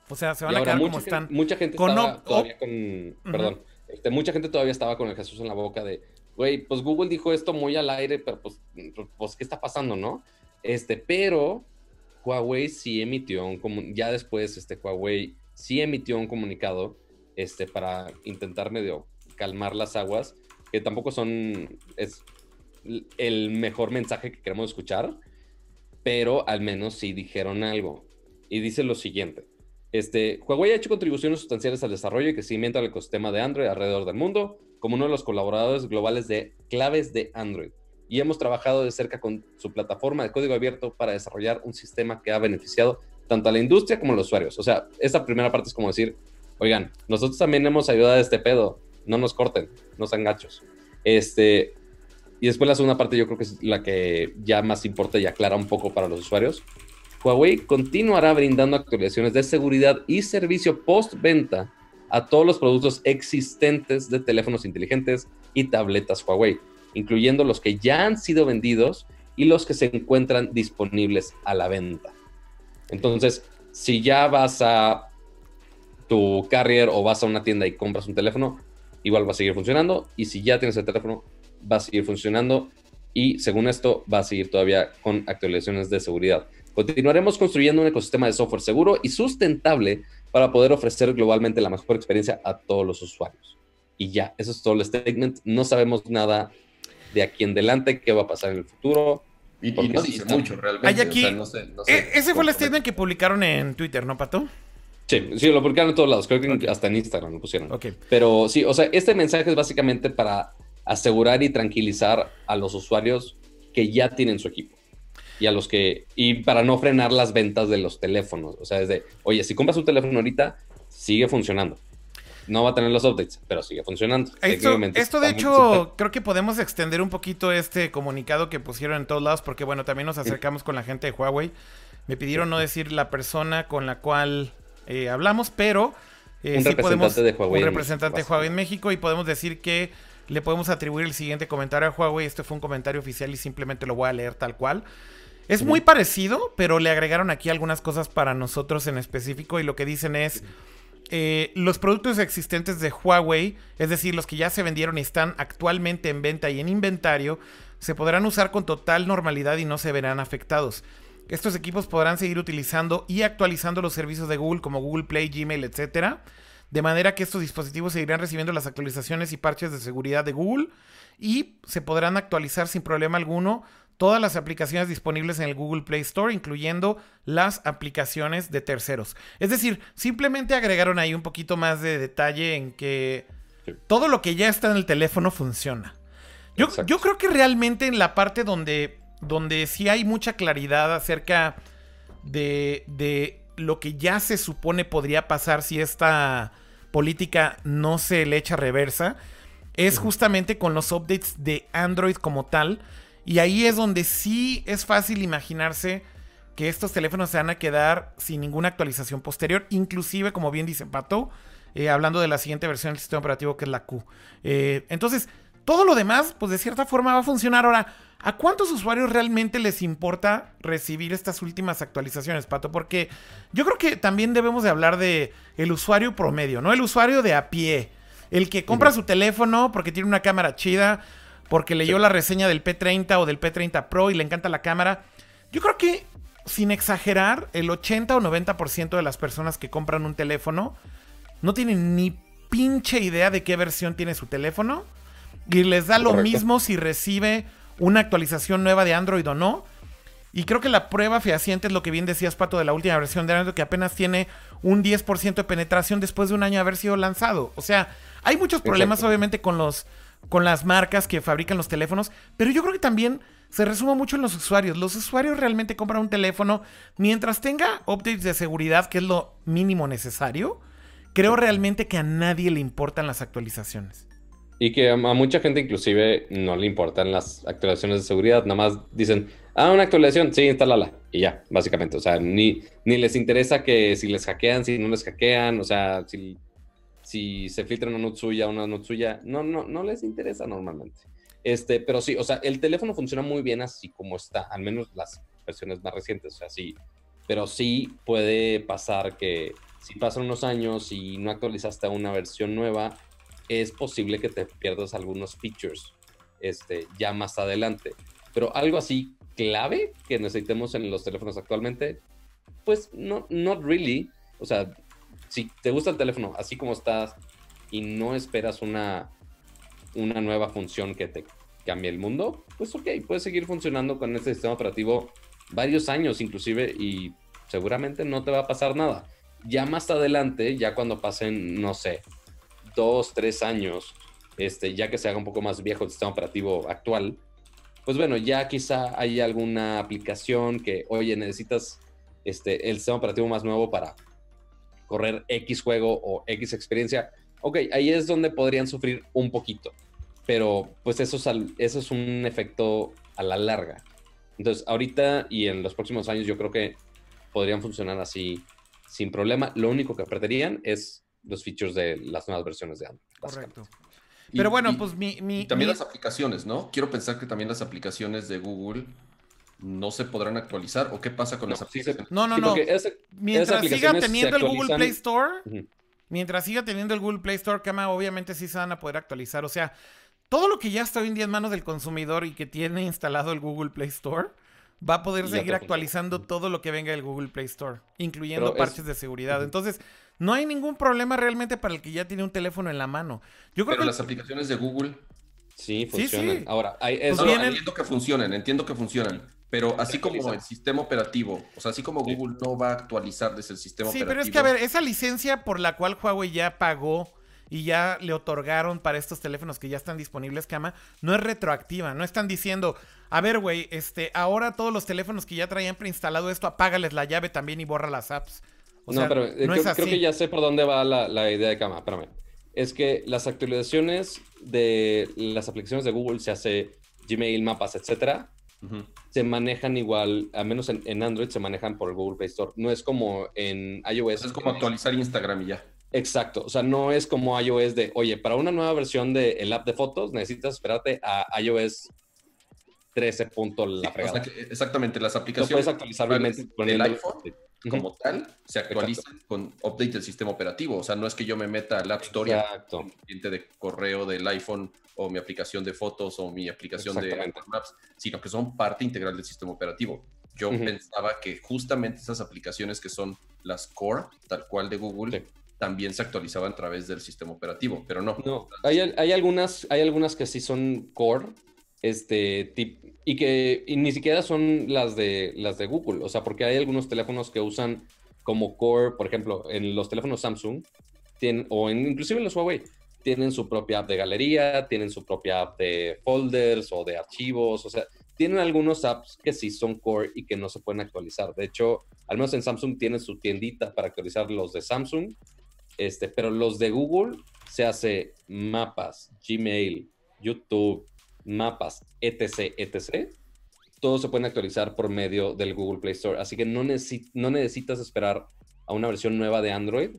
O sea, se van a quedar como están. Mucha gente estaba todavía con. Perdón. Este, mucha gente todavía estaba con el Jesús en la boca de, güey, pues Google dijo esto muy al aire, pero pues, pues, ¿qué está pasando, no? Este, pero Huawei sí emitió un ya después, este, Huawei sí emitió un comunicado, este, para intentar medio calmar las aguas, que tampoco son, es el mejor mensaje que queremos escuchar, pero al menos sí dijeron algo. Y dice lo siguiente. Este, Huawei ha hecho contribuciones sustanciales al desarrollo y crecimiento del ecosistema de Android alrededor del mundo, como uno de los colaboradores globales de claves de Android. Y hemos trabajado de cerca con su plataforma de código abierto para desarrollar un sistema que ha beneficiado tanto a la industria como a los usuarios. O sea, esta primera parte es como decir, oigan, nosotros también hemos ayudado a este pedo, no nos corten, no sean gachos. Este, y después la segunda parte yo creo que es la que ya más importa y aclara un poco para los usuarios. Huawei continuará brindando actualizaciones de seguridad y servicio post-venta a todos los productos existentes de teléfonos inteligentes y tabletas Huawei, incluyendo los que ya han sido vendidos y los que se encuentran disponibles a la venta. Entonces, si ya vas a tu carrier o vas a una tienda y compras un teléfono, igual va a seguir funcionando. Y si ya tienes el teléfono, va a seguir funcionando. Y según esto, va a seguir todavía con actualizaciones de seguridad. Continuaremos construyendo un ecosistema de software seguro y sustentable para poder ofrecer globalmente la mejor experiencia a todos los usuarios. Y ya, eso es todo el statement. No sabemos nada de aquí en adelante, qué va a pasar en el futuro. Y, no dice mucho realmente. Aquí, e-, ese fue el statement que publicaron en Twitter, ¿no, Pato? Sí, sí, lo publicaron en todos lados. Creo que hasta en Instagram lo pusieron. Pero sí, o sea, este mensaje es básicamente para asegurar y tranquilizar a los usuarios que ya tienen su equipo. Y a los que. Y para no frenar las ventas de los teléfonos. O sea, es de, oye, si compras un teléfono ahorita, sigue funcionando no va a tener los updates, pero sigue funcionando. Esto, de hecho, creo que podemos extender un poquito este comunicado que pusieron en todos lados, porque bueno, también nos acercamos con la gente de Huawei. Me pidieron no decir la persona con la cual eh, hablamos, pero eh, un representante de Huawei. Un representante de Huawei en México y podemos decir que le podemos atribuir el siguiente comentario a Huawei. Este fue un comentario oficial y simplemente lo voy a leer tal cual. Es muy parecido, pero le agregaron aquí algunas cosas para nosotros en específico y lo que dicen es... Eh, los productos existentes de Huawei, es decir, los que ya se vendieron y están actualmente en venta y en inventario, se podrán usar con total normalidad y no se verán afectados. Estos equipos podrán seguir utilizando y actualizando los servicios de Google como Google Play, Gmail, etc. De manera que estos dispositivos seguirán recibiendo las actualizaciones y parches de seguridad de Google y se podrán actualizar sin problema alguno todas las aplicaciones disponibles en el Google Play Store, incluyendo las aplicaciones de terceros. Es decir, simplemente agregaron ahí un poquito más de detalle en que todo lo que ya está en el teléfono funciona. Yo, yo creo que realmente en la parte donde, donde sí hay mucha claridad acerca de, de lo que ya se supone podría pasar si esta política no se le echa reversa, es justamente con los updates de Android como tal y ahí es donde sí es fácil imaginarse que estos teléfonos se van a quedar sin ninguna actualización posterior, inclusive, como bien dice Pato, eh, hablando de la siguiente versión del sistema operativo que es la Q. Eh, entonces, todo lo demás, pues de cierta forma va a funcionar. Ahora, ¿a cuántos usuarios realmente les importa recibir estas últimas actualizaciones, Pato? Porque yo creo que también debemos de hablar de el usuario promedio, ¿no? El usuario de a pie. El que compra su teléfono porque tiene una cámara chida, porque leyó la reseña del P30 o del P30 Pro y le encanta la cámara. Yo creo que, sin exagerar, el 80 o 90% de las personas que compran un teléfono no tienen ni pinche idea de qué versión tiene su teléfono. Y les da lo mismo si recibe una actualización nueva de Android o no. Y creo que la prueba fehaciente es lo que bien decías, Pato, de la última versión de Android, que apenas tiene un 10% de penetración después de un año de haber sido lanzado. O sea, hay muchos problemas, obviamente, con los con las marcas que fabrican los teléfonos, pero yo creo que también se resume mucho en los usuarios. Los usuarios realmente compran un teléfono mientras tenga updates de seguridad, que es lo mínimo necesario. Creo realmente que a nadie le importan las actualizaciones. Y que a mucha gente inclusive no le importan las actualizaciones de seguridad, nada más dicen, ah, una actualización, sí, instálala. Y ya, básicamente, o sea, ni, ni les interesa que si les hackean, si no les hackean, o sea, si si se filtra una note suya, una note suya, no, no, no les interesa normalmente. Este, pero sí, o sea, el teléfono funciona muy bien así como está, al menos las versiones más recientes, o sea, sí, pero sí puede pasar que si pasan unos años y no actualizaste una versión nueva, es posible que te pierdas algunos features este, ya más adelante. Pero algo así clave que necesitemos en los teléfonos actualmente, pues no, not really. O sea, si te gusta el teléfono así como estás y no esperas una, una nueva función que te cambie el mundo, pues ok, puedes seguir funcionando con este sistema operativo varios años inclusive y seguramente no te va a pasar nada. Ya más adelante, ya cuando pasen, no sé, dos, tres años, este, ya que se haga un poco más viejo el sistema operativo actual, pues bueno, ya quizá hay alguna aplicación que, oye, necesitas este, el sistema operativo más nuevo para correr X juego o X experiencia, ok, ahí es donde podrían sufrir un poquito, pero pues eso es, eso es un efecto a la larga. Entonces, ahorita y en los próximos años yo creo que podrían funcionar así sin problema. Lo único que perderían es los features de las nuevas versiones de Android. Correcto. Pero bueno, pues mi... también las aplicaciones, ¿no? Quiero pensar que también las aplicaciones de Google no se podrán actualizar o qué pasa con las aplicaciones? no, no, no. mientras siga teniendo el Google Play Store, mientras siga teniendo el Google Play Store, Cama, obviamente sí se van a poder actualizar. O sea, todo lo que ya está hoy en día en manos del consumidor y que tiene instalado el Google Play Store, va a poder seguir actualizando todo lo que venga del Google Play Store, incluyendo parches de seguridad. Entonces, no hay ningún problema realmente para el que ya tiene un teléfono en la mano. Yo creo Pero las aplicaciones de Google Sí, funcionan. Ahora, hay pues entiendo que funcionan, entiendo que funcionan. Pero así como el sistema operativo, o sea, así como Google no va a actualizar desde el sistema operativo. Sí, pero es que, a ver, esa licencia por la cual Huawei ya pagó y ya le otorgaron para estos teléfonos que ya están disponibles, Cama, no es retroactiva. No están diciendo, a ver, güey, este, ahora todos los teléfonos que ya traían preinstalado esto, apágales la llave también y borra las apps. no, pero eh, creo, creo, que ya sé por dónde va la, la idea de Cama. Espérame es que las actualizaciones de las aplicaciones de Google, se hace Gmail, mapas, etcétera, se manejan igual, al menos en, Android se manejan por el Google Play Store. No es como en iOS. Es como actualizar Instagram y ya. Exacto, o sea, no es como iOS de, oye, para una nueva versión del app de fotos necesitas esperarte a iOS 13. la fregada. exactamente, las aplicaciones. puedes actualizar con el iPhone como tal se actualizan con update del sistema operativo. O sea, no es que yo me meta al App Store cliente de correo del iPhone o mi aplicación de fotos o mi aplicación de Maps, sino que son parte integral del sistema operativo. Yo pensaba que justamente esas aplicaciones que son las core, tal cual de Google, también se actualizaban a través del sistema operativo, pero no. No, hay, hay, algunas, hay algunas que sí son core, este, y que ni siquiera son las de, las de Google, o sea, porque hay algunos teléfonos que usan como core, por ejemplo, en los teléfonos Samsung, tienen, o en, inclusive en los Huawei, tienen su propia app de galería, tienen su propia app de folders o de archivos, o sea, tienen algunos apps que sí son core y que no se pueden actualizar. De hecho, al menos en Samsung tienen su tiendita para actualizar los de Samsung, este, pero los de Google se hace mapas, Gmail, YouTube, mapas, etc., etc., todos se pueden actualizar por medio del Google Play Store. Así que no, no necesitas esperar a una versión nueva de Android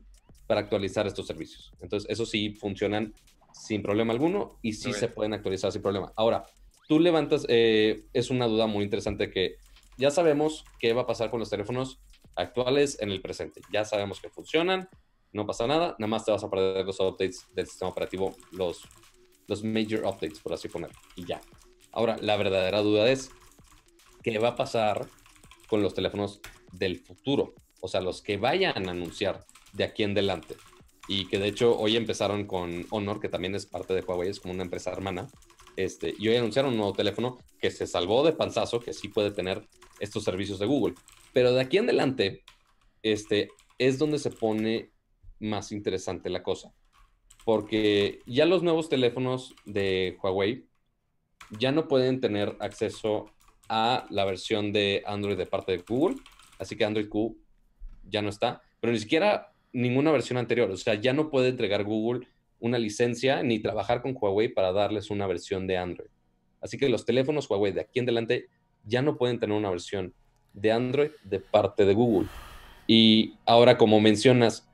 para actualizar estos servicios. Entonces, eso sí funcionan sin problema alguno y sí se pueden actualizar sin problema. Ahora, tú levantas, eh, es una duda muy interesante que ya sabemos qué va a pasar con los teléfonos actuales en el presente. Ya sabemos que funcionan, no pasa nada, nada más te vas a perder los updates del sistema operativo, los los major updates, por así ponerlo, y ya. Ahora, la verdadera duda es, ¿qué va a pasar con los teléfonos del futuro? O sea, los que vayan a anunciar de aquí en adelante. Y que de hecho hoy empezaron con Honor, que también es parte de Huawei, es como una empresa hermana. Este, y hoy anunciaron un nuevo teléfono que se salvó de panzazo, que sí puede tener estos servicios de Google. Pero de aquí en adelante, este, es donde se pone más interesante la cosa porque ya los nuevos teléfonos de Huawei ya no pueden tener acceso a la versión de Android de parte de Google, así que Android Q ya no está, pero ni siquiera ninguna versión anterior, o sea, ya no puede entregar Google una licencia ni trabajar con Huawei para darles una versión de Android. Así que los teléfonos Huawei de aquí en adelante ya no pueden tener una versión de Android de parte de Google. Y ahora, como mencionas,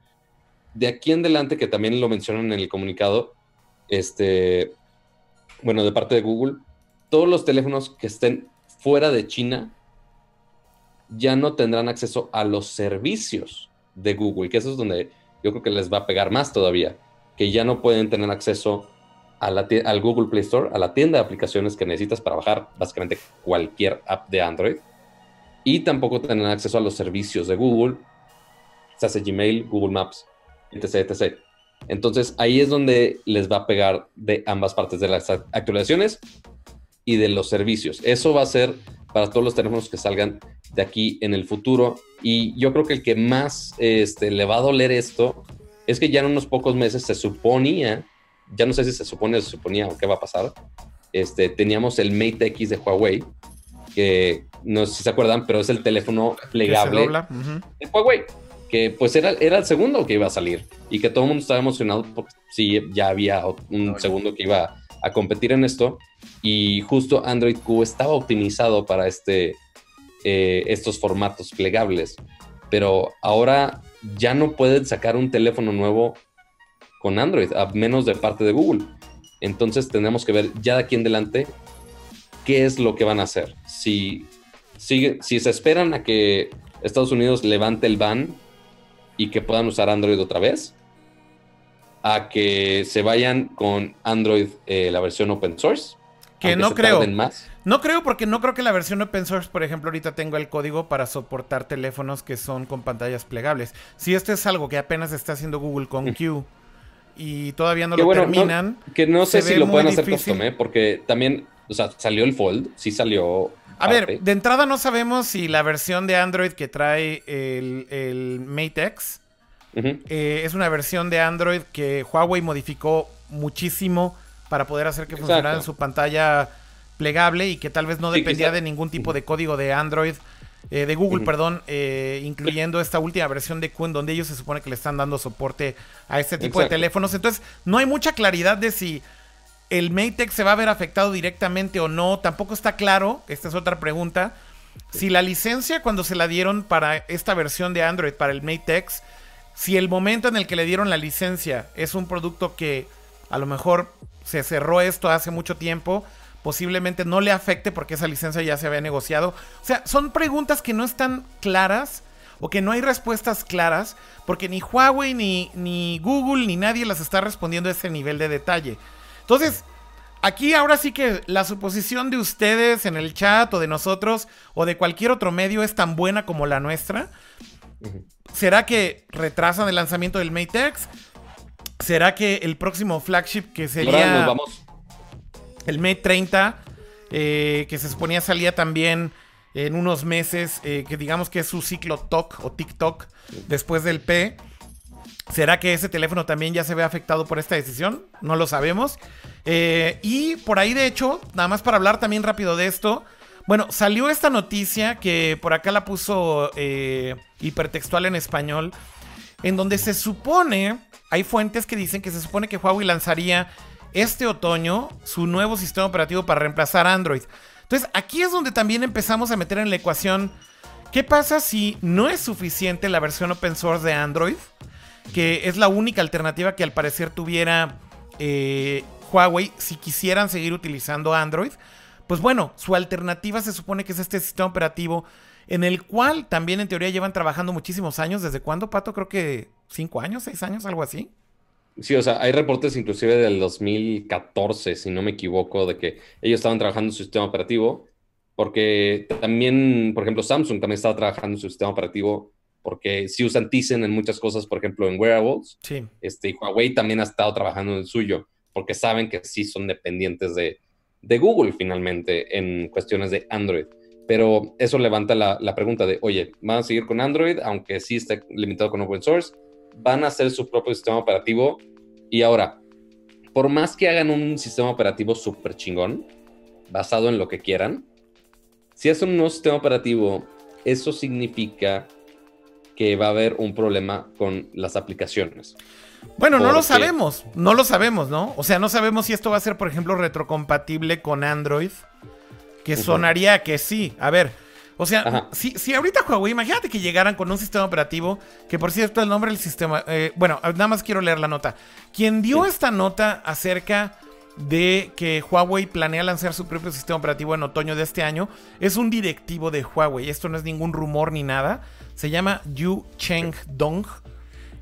de aquí en adelante, que también lo mencionan en el comunicado, este, bueno, de parte de Google, todos los teléfonos que estén fuera de China ya no tendrán acceso a los servicios de Google, que eso es donde yo creo que les va a pegar más todavía, que ya no pueden tener acceso a al Google Play Store, a la tienda de aplicaciones que necesitas para bajar básicamente cualquier app de Android, y tampoco tendrán acceso a los servicios de Google, se hace Gmail, Google Maps, etc, Entonces ahí es donde les va a pegar de ambas partes de las actualizaciones y de los servicios. Eso va a ser para todos los teléfonos que salgan de aquí en el futuro. Y yo creo que el que más este, le va a doler esto es que ya en unos pocos meses se suponía, ya no sé si se supone o se suponía o qué va a pasar, este, teníamos el Mate X de Huawei, que no sé si se acuerdan, pero es el teléfono plegable de Huawei que pues era, era el segundo que iba a salir y que todo el mundo estaba emocionado porque sí, ya había un segundo que iba a competir en esto y justo Android Q estaba optimizado para este, eh, estos formatos plegables, pero ahora ya no pueden sacar un teléfono nuevo con Android, a menos de parte de Google. Entonces tenemos que ver ya de aquí en adelante qué es lo que van a hacer. Si si se esperan a que Estados Unidos levante el ban y que puedan usar Android otra vez, a que se vayan con Android, eh, la versión open source. Que no creo. Más. No creo porque no creo que la versión open source, por ejemplo, ahorita tengo el código para soportar teléfonos que son con pantallas plegables. Si esto es algo que apenas está haciendo Google con Q y todavía no lo terminan. que no sé si lo pueden hacer custom, ¿eh? porque también, o sea, salió el Fold, sí salió. A ver, de entrada no sabemos si la versión de Android que trae el, el Mate X eh, es una versión de Android que Huawei modificó muchísimo para poder hacer que funcionara en su pantalla plegable y que tal vez no dependía de ningún tipo de código de Android, eh, de Google, perdón, eh, incluyendo esta última versión de Q donde ellos se supone que le están dando soporte a este tipo de teléfonos. Entonces, no hay mucha claridad de si el Mate se va a ver afectado directamente o no. Tampoco está claro, esta es otra pregunta, si la licencia cuando se la dieron para esta versión de Android, para el Mate X, si el momento en el que le dieron la licencia es un producto que a lo mejor se cerró esto hace mucho tiempo, posiblemente no le afecte porque esa licencia ya se había negociado. O sea, son preguntas que no están claras o que no hay respuestas claras porque ni Huawei, ni, ni Google, ni nadie las está respondiendo a ese nivel de detalle. Entonces, aquí ahora sí que la suposición de ustedes en el chat o de nosotros o de cualquier otro medio es tan buena como la nuestra. ¿Será que retrasan el lanzamiento del Mate X? ¿Será que el próximo flagship que sería el Mate 30, eh, que se suponía salía también en unos meses, eh, que digamos que es su ciclo TOC o TikTok después del P, ¿será que ese teléfono también ya se ve afectado por esta decisión? No lo sabemos. Eh, y por ahí, de hecho, nada más para hablar también rápido de esto, bueno, salió esta noticia que por acá la puso eh, hipertextual en español, en donde se supone, hay fuentes que dicen que se supone que Huawei lanzaría este otoño su nuevo sistema operativo para reemplazar Android. Entonces, aquí es donde también empezamos a meter en la ecuación, ¿qué pasa si no es suficiente la versión open source de Android? Que es la única alternativa que al parecer tuviera eh, Huawei si quisieran seguir utilizando Android pues bueno, su alternativa se supone que es este sistema operativo en el cual también en teoría llevan trabajando muchísimos años. ¿Desde cuándo, Pato? Creo que cinco años, seis años, algo así. Sí, o sea, hay reportes inclusive del 2014, si no me equivoco, de que ellos estaban trabajando en su sistema operativo, porque también, por ejemplo, Samsung también estaba trabajando en su sistema operativo, porque si usan Tizen en muchas cosas, por ejemplo, en wearables. Sí. Este, y Huawei también ha estado trabajando en el suyo, porque saben que sí son dependientes de, de Google finalmente en cuestiones de Android. Pero eso levanta la, pregunta de, oye, ¿van a seguir con Android, aunque sí esté limitado con open source? ¿Van a hacer su propio sistema operativo? Y ahora, por más que hagan un sistema operativo súper chingón, basado en lo que quieran, si hacen un nuevo sistema operativo, eso significa que va a haber un problema con las aplicaciones. Bueno, no lo sabemos, no lo sabemos, ¿no? O sea, no sabemos si esto va a ser, por ejemplo, retrocompatible con Android, que sonaría que sí. A ver, o sea, si, si, ahorita Huawei, imagínate que llegaran con un sistema operativo, que por cierto el nombre del sistema, eh, bueno, nada más quiero leer la nota. Quien dio esta nota acerca de que Huawei planea lanzar su propio sistema operativo en otoño de este año es un directivo de Huawei. Esto no es ningún rumor ni nada. Se llama Yu Cheng Dong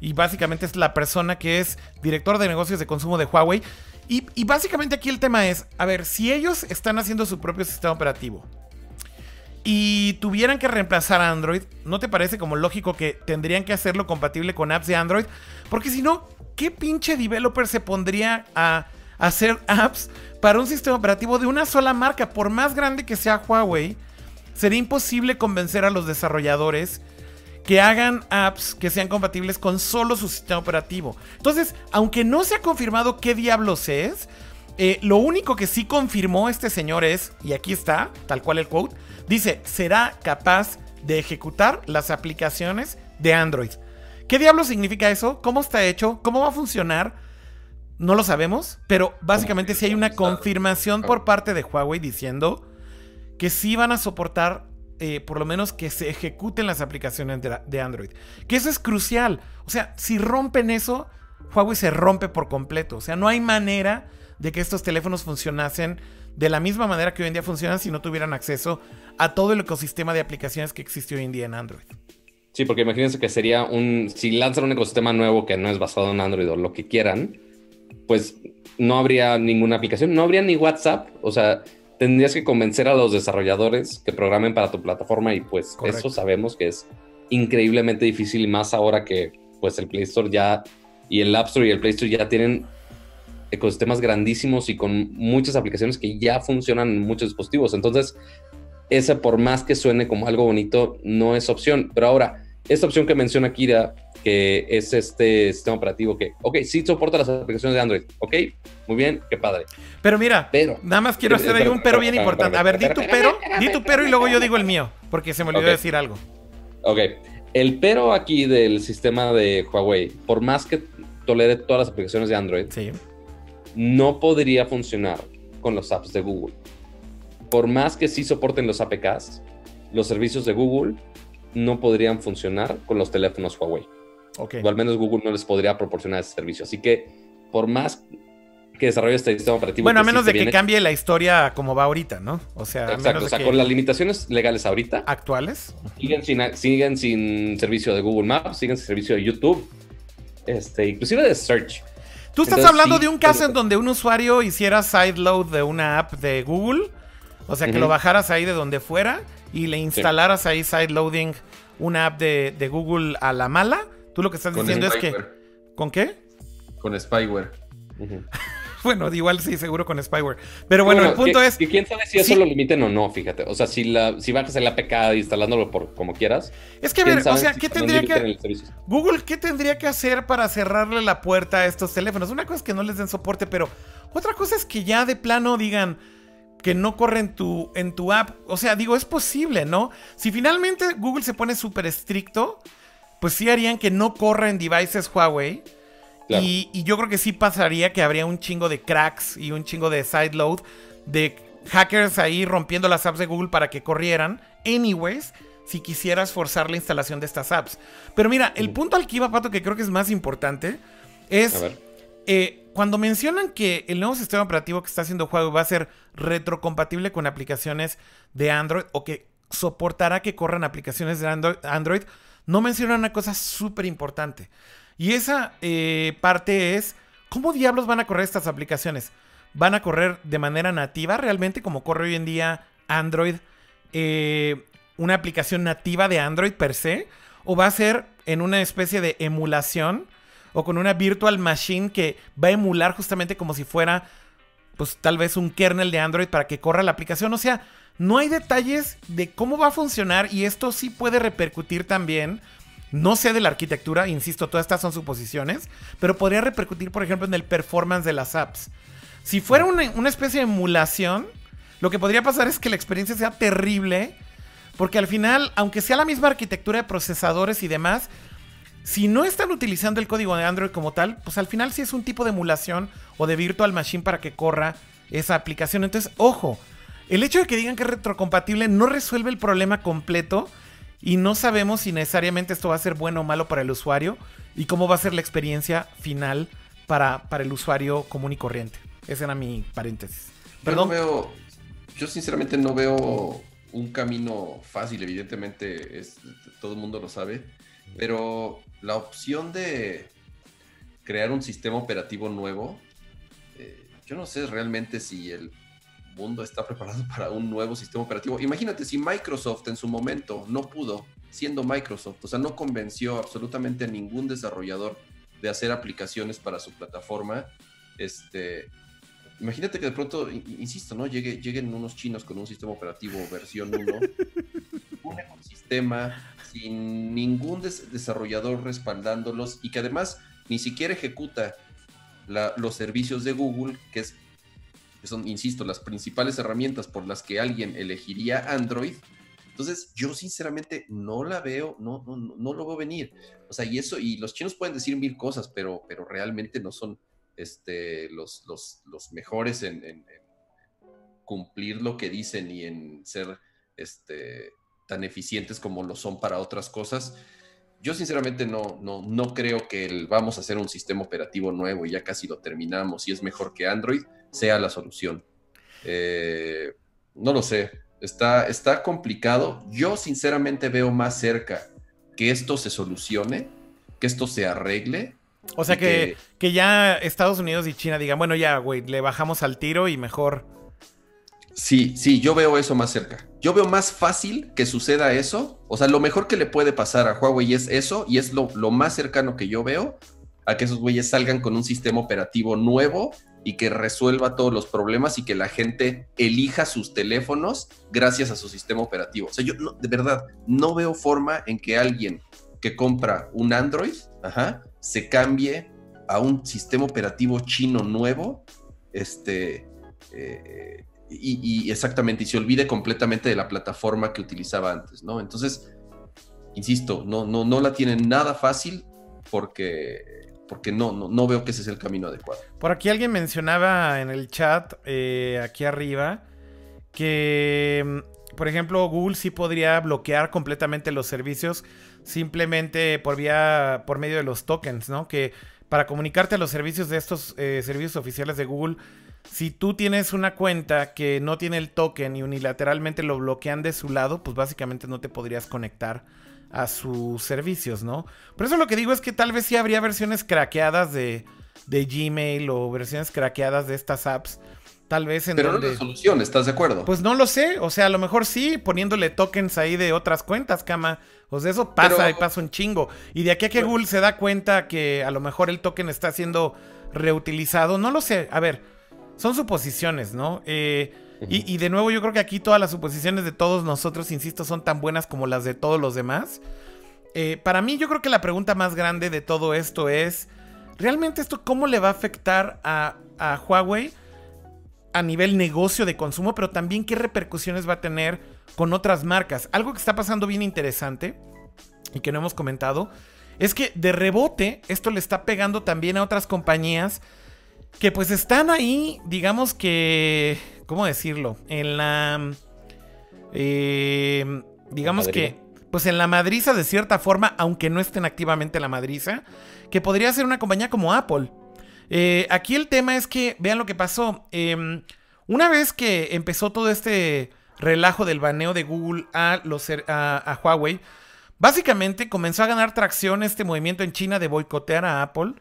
y básicamente es la persona que es director de negocios de consumo de Huawei. Y, básicamente aquí el tema es, a ver, si ellos están haciendo su propio sistema operativo y tuvieran que reemplazar a Android, ¿no te parece como lógico que tendrían que hacerlo compatible con apps de Android? Porque si no, ¿qué pinche developer se pondría a hacer apps para un sistema operativo de una sola marca? Por más grande que sea Huawei, sería imposible convencer a los desarrolladores que hagan apps que sean compatibles con solo su sistema operativo. Entonces, aunque no se ha confirmado qué diablos es, eh, lo único que sí confirmó este señor es, y aquí está, tal cual el quote, dice, será capaz de ejecutar las aplicaciones de Android. ¿Qué diablos significa eso? ¿Cómo está hecho? ¿Cómo va a funcionar? No lo sabemos, pero básicamente sí hay una confirmación por parte de Huawei diciendo que sí van a soportar eh, por lo menos que se ejecuten las aplicaciones de, Android. Que eso es crucial. O sea, si rompen eso, Huawei se rompe por completo. O sea, no hay manera de que estos teléfonos funcionasen de la misma manera que hoy en día funcionan si no tuvieran acceso a todo el ecosistema de aplicaciones que existe hoy en día en Android. Sí, porque imagínense que sería un, si lanzan un ecosistema nuevo que no es basado en Android o lo que quieran, pues no habría ninguna aplicación, no habría ni WhatsApp, o sea, tendrías que convencer a los desarrolladores que programen para tu plataforma y pues eso sabemos que es increíblemente difícil y más ahora que pues el Play Store ya y el App Store y el Play Store ya tienen ecosistemas grandísimos y con muchas aplicaciones que ya funcionan en muchos dispositivos. Entonces, ese por más que suene como algo bonito, no es opción. Pero ahora, esta opción que menciona Kira, que es este sistema operativo que, ok, sí soporta las aplicaciones de Android, ok, muy bien, qué padre. Pero mira, pero, nada más quiero hacer ahí un pero bien importante. A ver, di tu pero, di tu pero y luego yo digo el mío, porque se me olvidó decir algo. Ok, el pero aquí del sistema de Huawei, por más que tolere todas las aplicaciones de Android, no podría funcionar con los apps de Google. Por más que sí soporten los APKs, los servicios de Google no podrían funcionar con los teléfonos Huawei. O al menos Google no les podría proporcionar ese servicio. Así que, por más que desarrolle este sistema operativo. Bueno, a menos de que cambie la historia como va ahorita, ¿no? O sea, Exacto, o sea, con las limitaciones legales ahorita. Actuales. Siguen sin, siguen sin servicio de Google Maps, siguen sin servicio de YouTube, este, inclusive de Search. Tú estás hablando de un caso en donde un usuario hiciera sideload de una app de Google, o sea, que lo bajaras ahí de donde fuera y le instalaras ahí sideloading una app de, Google a la mala. Tú lo que estás diciendo es que. ¿Con qué? Con spyware. bueno, igual sí, seguro con spyware. Pero bueno, el punto es. Y quién sabe si eso lo limiten o no, fíjate. O sea, si, la, si bajas el APK instalándolo por como quieras. Es que a ver, o sea, ¿qué tendría que. Google, ¿qué tendría que hacer para cerrarle la puerta a estos teléfonos? Una cosa es que no les den soporte, pero otra cosa es que ya de plano digan que no corre en tu, en tu app. O sea, digo, es posible, ¿no? Si finalmente Google se pone súper estricto, pues sí harían que no corra en devices Huawei. Y, yo creo que sí pasaría que habría un chingo de cracks y un chingo de sideload de hackers ahí rompiendo las apps de Google para que corrieran. Anyways, si quisieras forzar la instalación de estas apps. Pero mira, el punto al que iba, Pato, que creo que es más importante, es eh, cuando mencionan que el nuevo sistema operativo que está haciendo Huawei va a ser retrocompatible con aplicaciones de Android o que soportará que corran aplicaciones de Android, no mencionan una cosa súper importante. Y esa eh, parte es, ¿cómo diablos van a correr estas aplicaciones? ¿Van a correr de manera nativa realmente como corre hoy en día Android? Eh, una aplicación nativa de Android per se? ¿O va a ser en una especie de emulación? o con una virtual machine que va a emular justamente como si fuera, pues tal vez un kernel de Android para que corra la aplicación. O sea, no hay detalles de cómo va a funcionar y esto sí puede repercutir también. No sé de la arquitectura, insisto, todas estas son suposiciones, pero podría repercutir, por ejemplo, en el performance de las apps. Si fuera una, una especie de emulación, lo que podría pasar es que la experiencia sea terrible, porque al final, aunque sea la misma arquitectura de procesadores y demás, si no están utilizando el código de Android como tal, pues al final sí es un tipo de emulación o de virtual machine para que corra esa aplicación. Entonces, ojo, el hecho de que digan que es retrocompatible no resuelve el problema completo y no sabemos si necesariamente esto va a ser bueno o malo para el usuario y cómo va a ser la experiencia final para, para el usuario común y corriente. Ese era mi paréntesis. Perdón. Yo, veo, yo sinceramente no veo un camino fácil, evidentemente es, todo el mundo lo sabe, pero la opción de crear un sistema operativo nuevo, eh, yo no sé realmente si el mundo está preparado para un nuevo sistema operativo. Imagínate si Microsoft en su momento no pudo, siendo Microsoft, o sea, no convenció absolutamente a ningún desarrollador de hacer aplicaciones para su plataforma, este, imagínate que de pronto, insisto, ¿no? Llegue, lleguen unos chinos con un sistema operativo versión 1, un ecosistema sin ningún desarrollador respaldándolos y que además ni siquiera ejecuta los servicios de Google, que, es, son, insisto, las principales herramientas por las que alguien elegiría Android. Entonces, yo sinceramente no la veo, no, no, no lo veo venir. O sea, y eso, y los chinos pueden decir mil cosas, pero, pero realmente no son este, los, los, los mejores en, en, cumplir lo que dicen y en ser este, tan eficientes como lo son para otras cosas. Yo sinceramente no, no, no creo que el vamos a hacer un sistema operativo nuevo y ya casi lo terminamos y es mejor que Android sea la solución. Eh, no lo sé, está, está complicado. Yo sinceramente veo más cerca que esto se solucione, que esto se arregle. O sea que, que, ya Estados Unidos y China digan, bueno, ya, güey, le bajamos al tiro y mejor. Sí, sí, yo veo eso más cerca. Yo veo más fácil que suceda eso. O sea, lo mejor que le puede pasar a Huawei es eso, y es lo, más cercano que yo veo a que esos güeyes salgan con un sistema operativo nuevo y que resuelva todos los problemas y que la gente elija sus teléfonos gracias a su sistema operativo. O sea, yo de verdad no veo forma en que alguien que compra un Android se cambie a un sistema operativo chino nuevo este, eh, y, exactamente, y se olvide completamente de la plataforma que utilizaba antes, ¿no? Entonces, insisto, no, no, no la tienen nada fácil porque porque no, no, veo que ese es el camino adecuado. Por aquí alguien mencionaba en el chat, eh, aquí arriba, que, mm, por ejemplo, Google sí podría bloquear completamente los servicios simplemente por vía, por medio de los tokens, ¿no? Que para comunicarte a los servicios de estos eh, servicios oficiales de Google, si tú tienes una cuenta que no tiene el token y unilateralmente lo bloquean de su lado, pues básicamente no te podrías conectar a sus servicios, ¿no? Por eso lo que digo es que tal vez sí habría versiones craqueadas de, de Gmail o versiones craqueadas de estas apps. Tal vez en Pero no es solución, ¿estás de acuerdo? Pues no lo sé. O sea, a lo mejor sí, poniéndole tokens ahí de otras cuentas, cama. O sea, eso pasa y pasa un chingo. Y de aquí a que Google se da cuenta que a lo mejor el token está siendo reutilizado, no lo sé. A ver, son suposiciones, ¿no? Eh, y, de nuevo, yo creo que aquí todas las suposiciones de todos nosotros, insisto, son tan buenas como las de todos los demás. Eh, para mí, yo creo que la pregunta más grande de todo esto es: ¿realmente esto cómo le va a afectar a, a Huawei a nivel negocio de consumo? Pero también qué repercusiones va a tener con otras marcas. Algo que está pasando bien interesante y que no hemos comentado es que de rebote esto le está pegando también a otras compañías que pues están ahí, digamos que, ¿cómo decirlo? En la... Eh, digamos que, pues en la madriza de cierta forma, aunque no estén activamente en la madriza, que podría ser una compañía como Apple. Eh, aquí el tema es que, vean lo que pasó. Em, una vez que empezó todo este relajo del baneo de Google a, los, a Huawei, básicamente comenzó a ganar tracción este movimiento en China de boicotear a Apple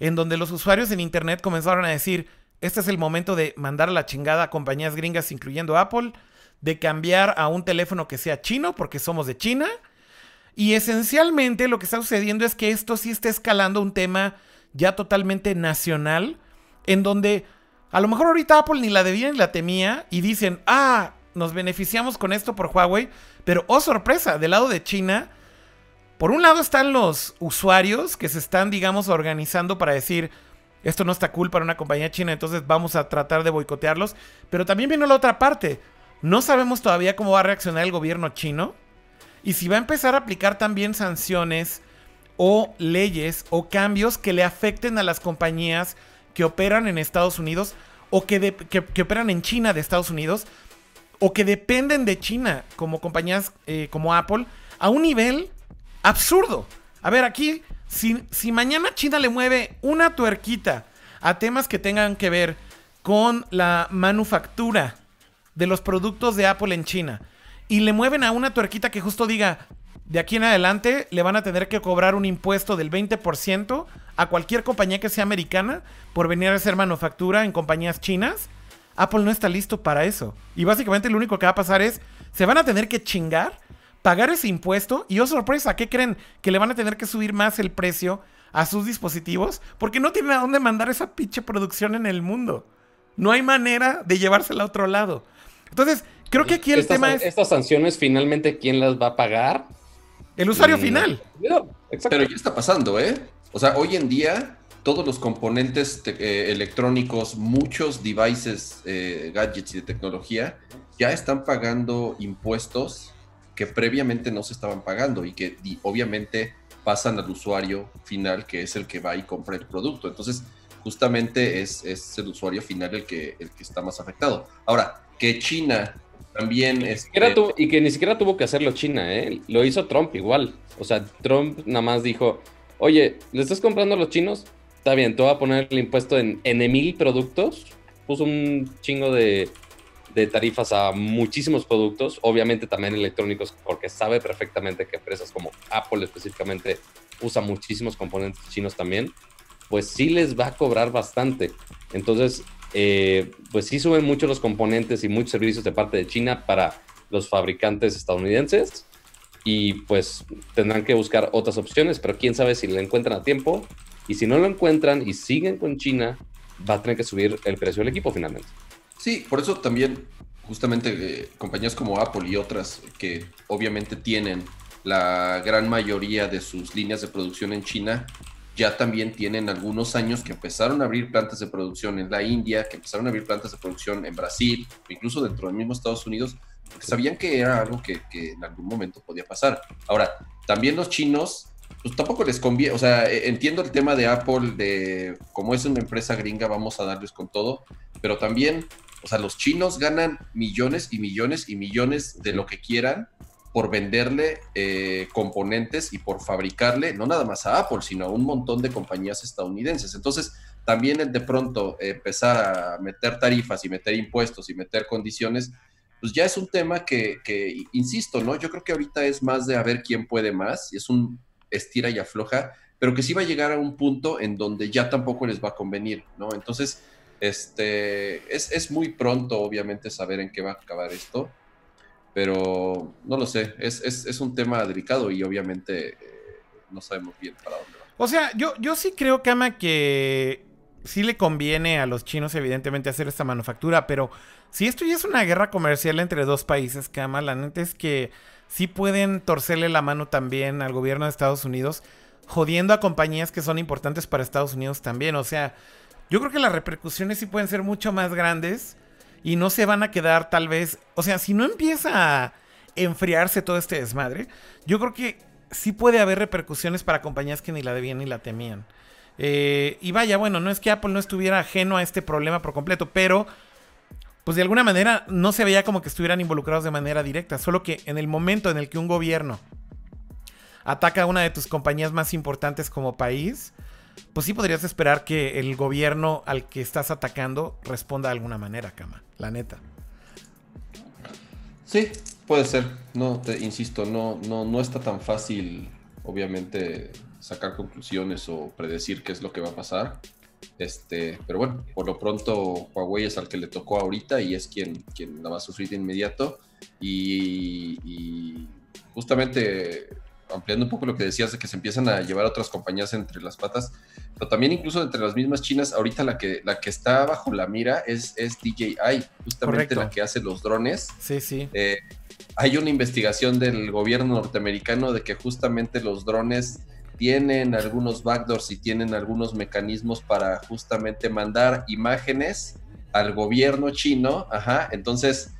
en donde los usuarios en Internet comenzaron a decir, este es el momento de mandar a la chingada a compañías gringas, incluyendo Apple, de cambiar a un teléfono que sea chino, porque somos de China. Y esencialmente lo que está sucediendo es que esto sí está escalando un tema ya totalmente nacional, en donde a lo mejor ahorita Apple ni la debía ni la temía y dicen, ah, nos beneficiamos con esto por Huawei, pero oh sorpresa, del lado de China por un lado están los usuarios que se están, digamos, organizando para decir, esto no está cool para una compañía china, entonces vamos a tratar de boicotearlos. Pero también viene la otra parte. No sabemos todavía cómo va a reaccionar el gobierno chino y si va a empezar a aplicar también sanciones o leyes o cambios que le afecten a las compañías que operan en Estados Unidos o que, que, operan en China de Estados Unidos o que dependen de China como compañías eh, como Apple a un nivel absurdo. A ver, aquí, si, si mañana China le mueve una tuerquita a temas que tengan que ver con la manufactura de los productos de Apple en China y le mueven a una tuerquita que justo diga, de aquí en adelante le van a tener que cobrar un impuesto del 20% a cualquier compañía que sea americana por venir a hacer manufactura en compañías chinas. Apple no está listo para eso. Y básicamente lo único que va a pasar es, se van a tener que chingar pagar ese impuesto y oh sorpresa, ¿qué creen? Que le van a tener que subir más el precio a sus dispositivos porque no tienen a dónde mandar esa pinche producción en el mundo. No hay manera de llevársela a otro lado. Entonces, creo que aquí el tema es... Estas sanciones finalmente, ¿quién las va a pagar? El usuario mm, final. Pero ya está pasando, ¿eh? O sea, hoy en día todos los componentes eh, electrónicos, muchos devices, eh, gadgets y de tecnología ya están pagando impuestos que previamente no se estaban pagando y que obviamente pasan al usuario final, que es el que va y compra el producto. Entonces, justamente es, el usuario final el que, el que está más afectado. Ahora, que China también... Este... y que ni siquiera tuvo que hacerlo China, ¿eh? Lo hizo Trump igual. O sea, Trump nada más dijo, oye, ¿le estás comprando a los chinos? Está bien, te voy a poner el impuesto en N mil productos. Puso un chingo de, de tarifas a muchísimos productos, obviamente también electrónicos, porque sabe perfectamente que empresas como Apple específicamente usa muchísimos componentes chinos también, pues sí les va a cobrar bastante. Entonces, eh, pues sí suben mucho los componentes y muchos servicios de parte de China para los fabricantes estadounidenses y pues tendrán que buscar otras opciones, pero quién sabe si lo encuentran a tiempo y si no lo encuentran y siguen con China, va a tener que subir el precio del equipo finalmente. Sí, por eso también justamente eh, compañías como Apple y otras que obviamente tienen la gran mayoría de sus líneas de producción en China, ya también tienen algunos años que empezaron a abrir plantas de producción en la India, que empezaron a abrir plantas de producción en Brasil, incluso dentro del mismo Estados Unidos, porque sabían que era algo que, en algún momento podía pasar. Ahora, también los chinos, pues tampoco les conviene, o sea, e, entiendo el tema de Apple, de como es una empresa gringa, vamos a darles con todo, pero también, o sea, los chinos ganan millones y millones y millones de lo que quieran por venderle eh, componentes y por fabricarle, no nada más a Apple, sino a un montón de compañías estadounidenses. Entonces, también el de pronto empezar a meter tarifas y meter impuestos y meter condiciones, pues ya es un tema que, que, insisto, ¿no? Yo creo que ahorita es más de a ver quién puede más, y es un estira y afloja, pero que sí va a llegar a un punto en donde ya tampoco les va a convenir, ¿no? Entonces, este, es, es muy pronto, obviamente, saber en qué va a acabar esto pero no lo sé, es, es, es un tema delicado y obviamente eh, no sabemos bien para dónde va. O sea, yo, yo sí creo, Kama, que sí le conviene a los chinos, evidentemente, hacer esta manufactura, pero si esto ya es una guerra comercial entre dos países, Kama, la neta es que sí pueden torcerle la mano también al gobierno de Estados Unidos, jodiendo a compañías que son importantes para Estados Unidos también. O sea, yo creo que las repercusiones sí pueden ser mucho más grandes y no se van a quedar tal vez, o sea, si no empieza a enfriarse todo este desmadre, yo creo que sí puede haber repercusiones para compañías que ni la debían ni la temían. Eh, y vaya, bueno, no es que Apple no estuviera ajeno a este problema por completo, pero pues de alguna manera no se veía como que estuvieran involucrados de manera directa, solo que en el momento en el que un gobierno ataca a una de tus compañías más importantes como país, pues sí podrías esperar que el gobierno al que estás atacando responda de alguna manera, cama, la neta. Sí, puede ser. No, te insisto, no, no, no está tan fácil, obviamente, sacar conclusiones o predecir qué es lo que va a pasar. Este, pero bueno, por lo pronto Huawei es al que le tocó ahorita y es quien, quien la va a sufrir de inmediato. Y, y justamente ampliando un poco lo que decías de que se empiezan a llevar otras compañías entre las patas, pero también incluso entre las mismas chinas, ahorita la que, la que está bajo la mira es, es DJI, justamente la que hace los drones. Sí, sí. Eh, hay una investigación del gobierno norteamericano de que justamente los drones tienen algunos backdoors y tienen algunos mecanismos para justamente mandar imágenes al gobierno chino, ajá, entonces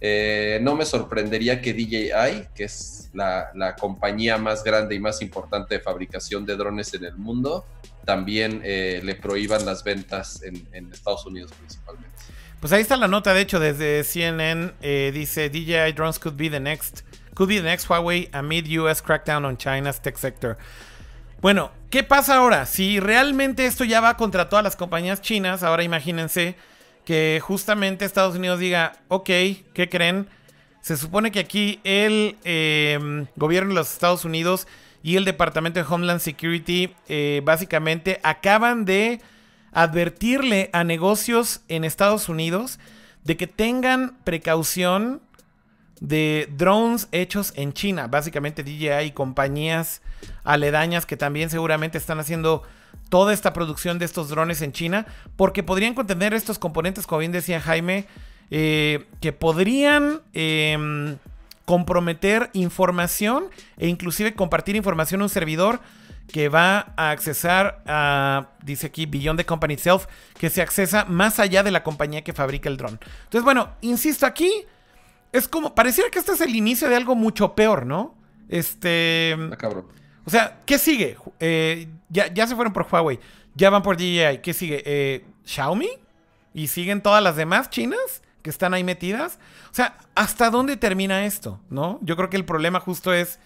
eh, no me sorprendería que DJI, que es la, compañía más grande y más importante de fabricación de drones en el mundo, también eh, le prohíban las ventas en, Estados Unidos principalmente. Pues ahí está la nota, de hecho, desde CNN eh, dice DJI drones could be the next could be the next Huawei amid US crackdown on China's tech sector. Bueno, ¿qué pasa ahora? Si realmente esto ya va contra todas las compañías chinas, ahora imagínense que justamente Estados Unidos diga, ok, ¿qué creen? Se supone que aquí el em, gobierno de los Estados Unidos y el Departamento de Homeland Security eh, básicamente acaban de advertirle a negocios en Estados Unidos de que tengan precaución de drones hechos en China. Básicamente DJI y compañías aledañas que también seguramente están haciendo toda esta producción de estos drones en China, porque podrían contener estos componentes, como bien decía Jaime, eh, que podrían em, comprometer información e inclusive compartir información a un servidor que va a accesar a, dice aquí, Beyond the Company Itself, que se accesa más allá de la compañía que fabrica el dron. Entonces, bueno, insisto aquí, es como, pareciera que este es el inicio de algo mucho peor, ¿no? Este... Ah, cabrón. O sea, ¿qué sigue? Eh, ya, ya, se fueron por Huawei. Ya van por DJI. ¿Qué sigue? Eh, ¿Xiaomi? ¿Y siguen todas las demás chinas? que están ahí metidas. O sea, ¿hasta dónde termina esto? ¿No? Yo creo que el problema justo es,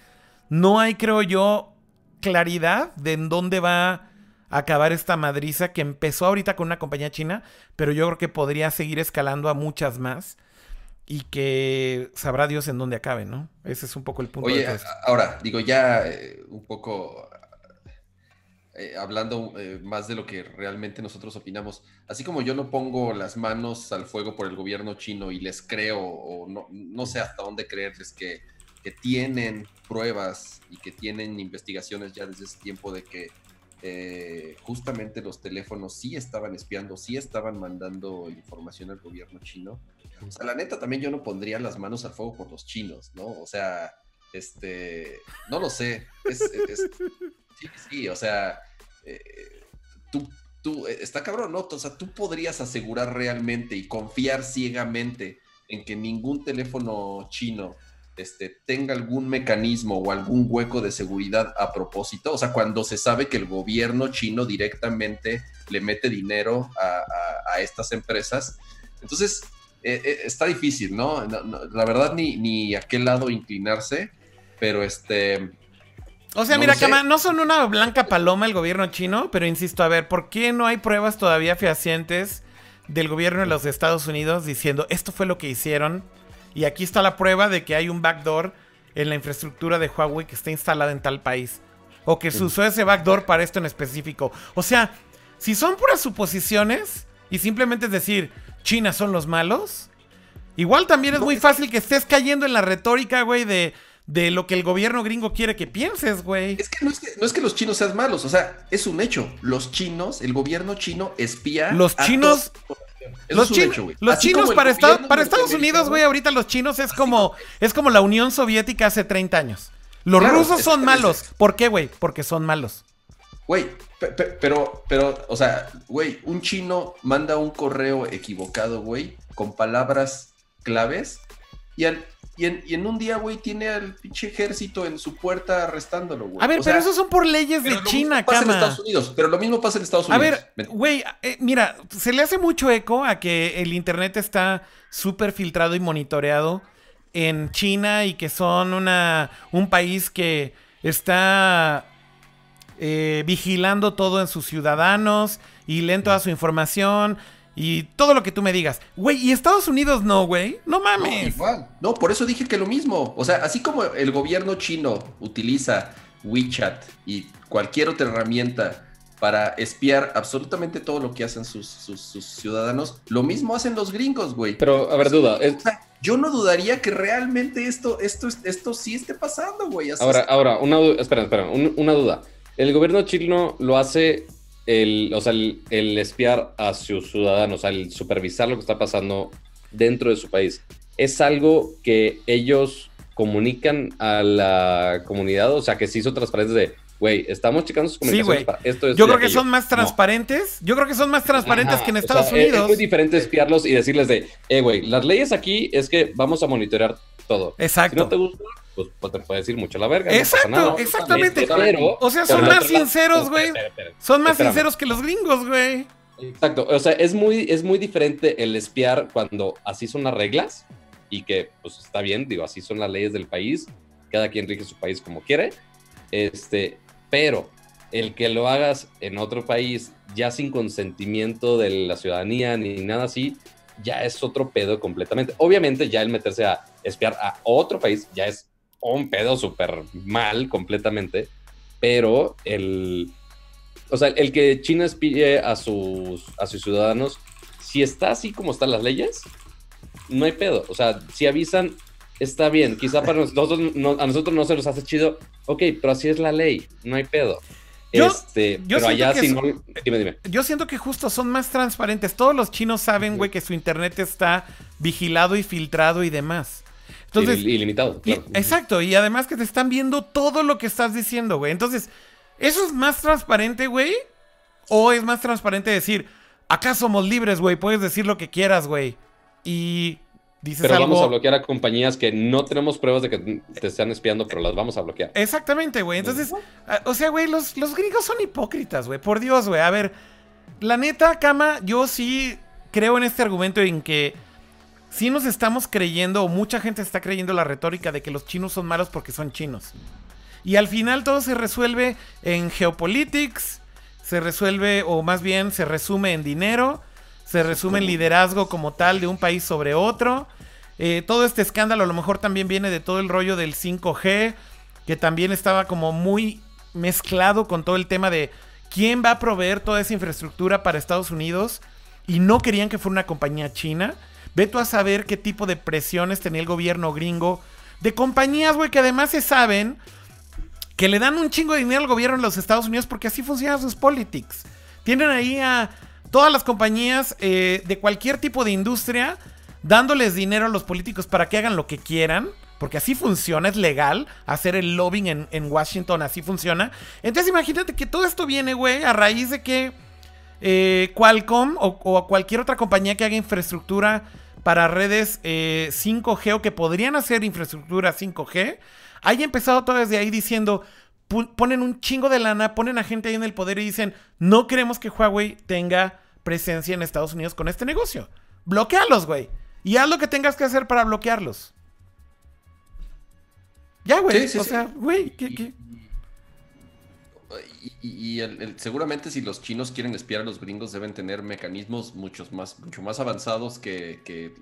no hay, creo yo, claridad de en dónde va a acabar esta madriza que empezó ahorita con una compañía china, pero yo creo que podría seguir escalando a muchas más y que sabrá Dios en dónde acabe, ¿no? Ese es un poco el punto. Oye, ahora, digo, ya eh, un poco eh, hablando eh, más de lo que realmente nosotros opinamos, así como yo no pongo las manos al fuego por el gobierno chino y les creo, o no, no sé hasta dónde creerles que, que tienen pruebas y que tienen investigaciones ya desde ese tiempo de que eh, justamente los teléfonos sí estaban espiando, sí estaban mandando información al gobierno chino. O sea, la neta también yo no pondría las manos al fuego por los chinos, ¿no? O sea, este, no lo sé. es, Sí, sí, o sea, eh, tú, tú, eh, está cabrón, ¿no? O sea, tú podrías asegurar realmente y confiar ciegamente en que ningún teléfono chino este, tenga algún mecanismo o algún hueco de seguridad a propósito. O sea, cuando se sabe que el gobierno chino directamente le mete dinero a, estas empresas. Entonces, eh, está difícil, ¿no? La verdad, ni, ni a qué lado inclinarse, pero este o sea, mira, Kama, no son una blanca paloma el gobierno chino, pero insisto, a ver, ¿por qué no hay pruebas todavía fehacientes del gobierno de los Estados Unidos diciendo esto fue lo que hicieron? Y aquí está la prueba de que hay un backdoor en la infraestructura de Huawei que está instalada en tal país. O que se usó ese backdoor para esto en específico. O sea, si son puras suposiciones y simplemente es decir, China son los malos, igual también es muy fácil que estés cayendo en la retórica, güey, de de lo que el gobierno gringo quiere que pienses, güey. Es que no, es que los chinos sean malos, o sea, es un hecho. Los chinos, el gobierno chino espía. Los chinos. Los, los chinos para, para Estados Unidos, güey, ahorita los chinos es como, es como la Unión Soviética hace 30 años. Los rusos son malos. ¿Por qué, güey? Porque son malos. Güey, pero, pero, o sea, güey, un chino manda un correo equivocado, güey, con palabras claves y al, y en, un día, güey, tiene al pinche ejército en su puerta arrestándolo, güey. A ver, pero esos son por leyes de China, pasa en Estados Unidos, pero lo mismo pasa en Estados Unidos. A ver, güey, eh, mira, se le hace mucho eco a que el internet está súper filtrado y monitoreado en China y que son una, un país que está eh, vigilando todo en sus ciudadanos y leen toda su información y todo lo que tú me digas. Güey, ¿y Estados Unidos no, güey? No mames. No, igual. No, por eso dije que lo mismo. O sea, así como el gobierno chino utiliza WeChat y cualquier otra herramienta para espiar absolutamente todo lo que hacen sus, ciudadanos, lo mismo hacen los gringos, güey. Pero, a ver, duda. yo no dudaría que realmente esto, esto, esto sí esté pasando, güey. Ahora, ahora, una duda, espera, espera, una duda. El gobierno chino lo hace el, o sea, el, espiar a sus ciudadanos, o sea, el supervisar lo que está pasando dentro de su país, es algo que ellos comunican a la comunidad, o sea, que sí son transparentes de, güey, estamos checando sus comunicaciones para esto Yo creo que son más transparentes. Yo creo que son más transparentes que en Estados Unidos. Es, muy diferente espiarlos y decirles de, eh, güey, las leyes aquí es que vamos a monitorear todo. Exacto. Si no te gusta, pues, pues, te puede decir mucho la verga. Exacto, exactamente. o sea, son más sinceros, güey. Son más sinceros que los gringos, güey. Exacto, o sea, es muy, es muy diferente el espiar cuando así son las reglas y que pues está bien, digo, así son las leyes del país, cada quien rige su país como quiere, este, pero el que lo hagas en otro país ya sin consentimiento de la ciudadanía ni nada así, ya es otro pedo completamente. Obviamente ya el meterse a espiar a otro país ya es un pedo súper mal completamente, pero el, o sea, el que China espíe a sus, a sus ciudadanos, si está así como están las leyes, no hay pedo. O sea, si avisan, está bien. Quizá para nosotros, a nosotros no se nos hace chido, ok, pero así es la ley, no hay pedo. Yo, este, pero allá sí no... Dime, dime. Yo siento que justo son más transparentes. Todos los chinos saben, güey, que su internet está vigilado y filtrado y demás. Entonces, ilimitado. exacto, y además que te están viendo todo lo que estás diciendo, güey. Entonces, ¿eso es más transparente, güey? ¿O es más transparente decir, acá somos libres, güey, puedes decir lo que quieras, güey? Y dices pero vamos a bloquear a compañías que no tenemos pruebas de que te están espiando, pero las vamos a bloquear. Exactamente, güey. Entonces, o sea, güey, los, los gringos son hipócritas, güey. Por Dios, güey. A ver, la neta, Cama, yo sí creo en este argumento en que sí nos estamos creyendo, o mucha gente está creyendo la retórica de que los chinos son malos porque son chinos. Y al final todo se resuelve en geopolitics, se resuelve, o más bien se resume en dinero, se resume en liderazgo como tal de un país sobre otro. Eh, todo este escándalo a lo mejor también viene de todo el rollo del 5G, que también estaba como muy mezclado con todo el tema de quién va a proveer toda esa infraestructura para Estados Unidos y no querían que fuera una compañía china. Ve tú a saber qué tipo de presiones tenía el gobierno gringo de compañías, güey, que además se saben que le dan un chingo de dinero al gobierno de los Estados Unidos porque así funcionan sus politics. Tienen ahí a todas las compañías eh, de cualquier tipo de industria dándoles dinero a los políticos para que hagan lo que quieran. Porque así funciona, es legal hacer el lobbying en, Washington, así funciona. Entonces imagínate que todo esto viene, güey, a raíz de que eh, Qualcomm o, cualquier otra compañía que haga infraestructura para redes 5G eh, o que podrían hacer infraestructura 5G, haya empezado todo desde ahí diciendo, ponen un chingo de lana, ponen a gente ahí en el poder y dicen, no queremos que Huawei tenga presencia en Estados Unidos con este negocio. Bloquealos, güey. Y haz lo que tengas que hacer para bloquearlos. Ya, güey. o sea, güey, ¿qué, Y, seguramente si los chinos quieren espiar a los gringos deben tener mecanismos muchos más, mucho más avanzados que,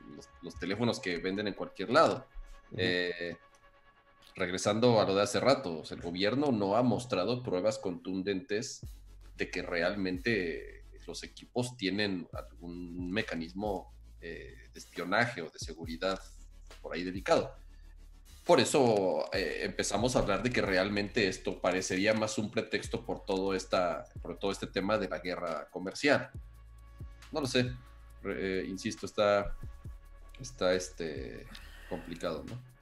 los, teléfonos que venden en cualquier lado. Eh, regresando a lo de hace rato, el gobierno no ha mostrado pruebas contundentes de que realmente los equipos tienen algún mecanismo eh, de espionaje o de seguridad por ahí delicado. Por eso eh, empezamos a hablar de que realmente esto parecería más un pretexto por todo, esta, por todo este tema de la guerra comercial. No lo sé, eh, insisto, está, está este, complicado, ¿no?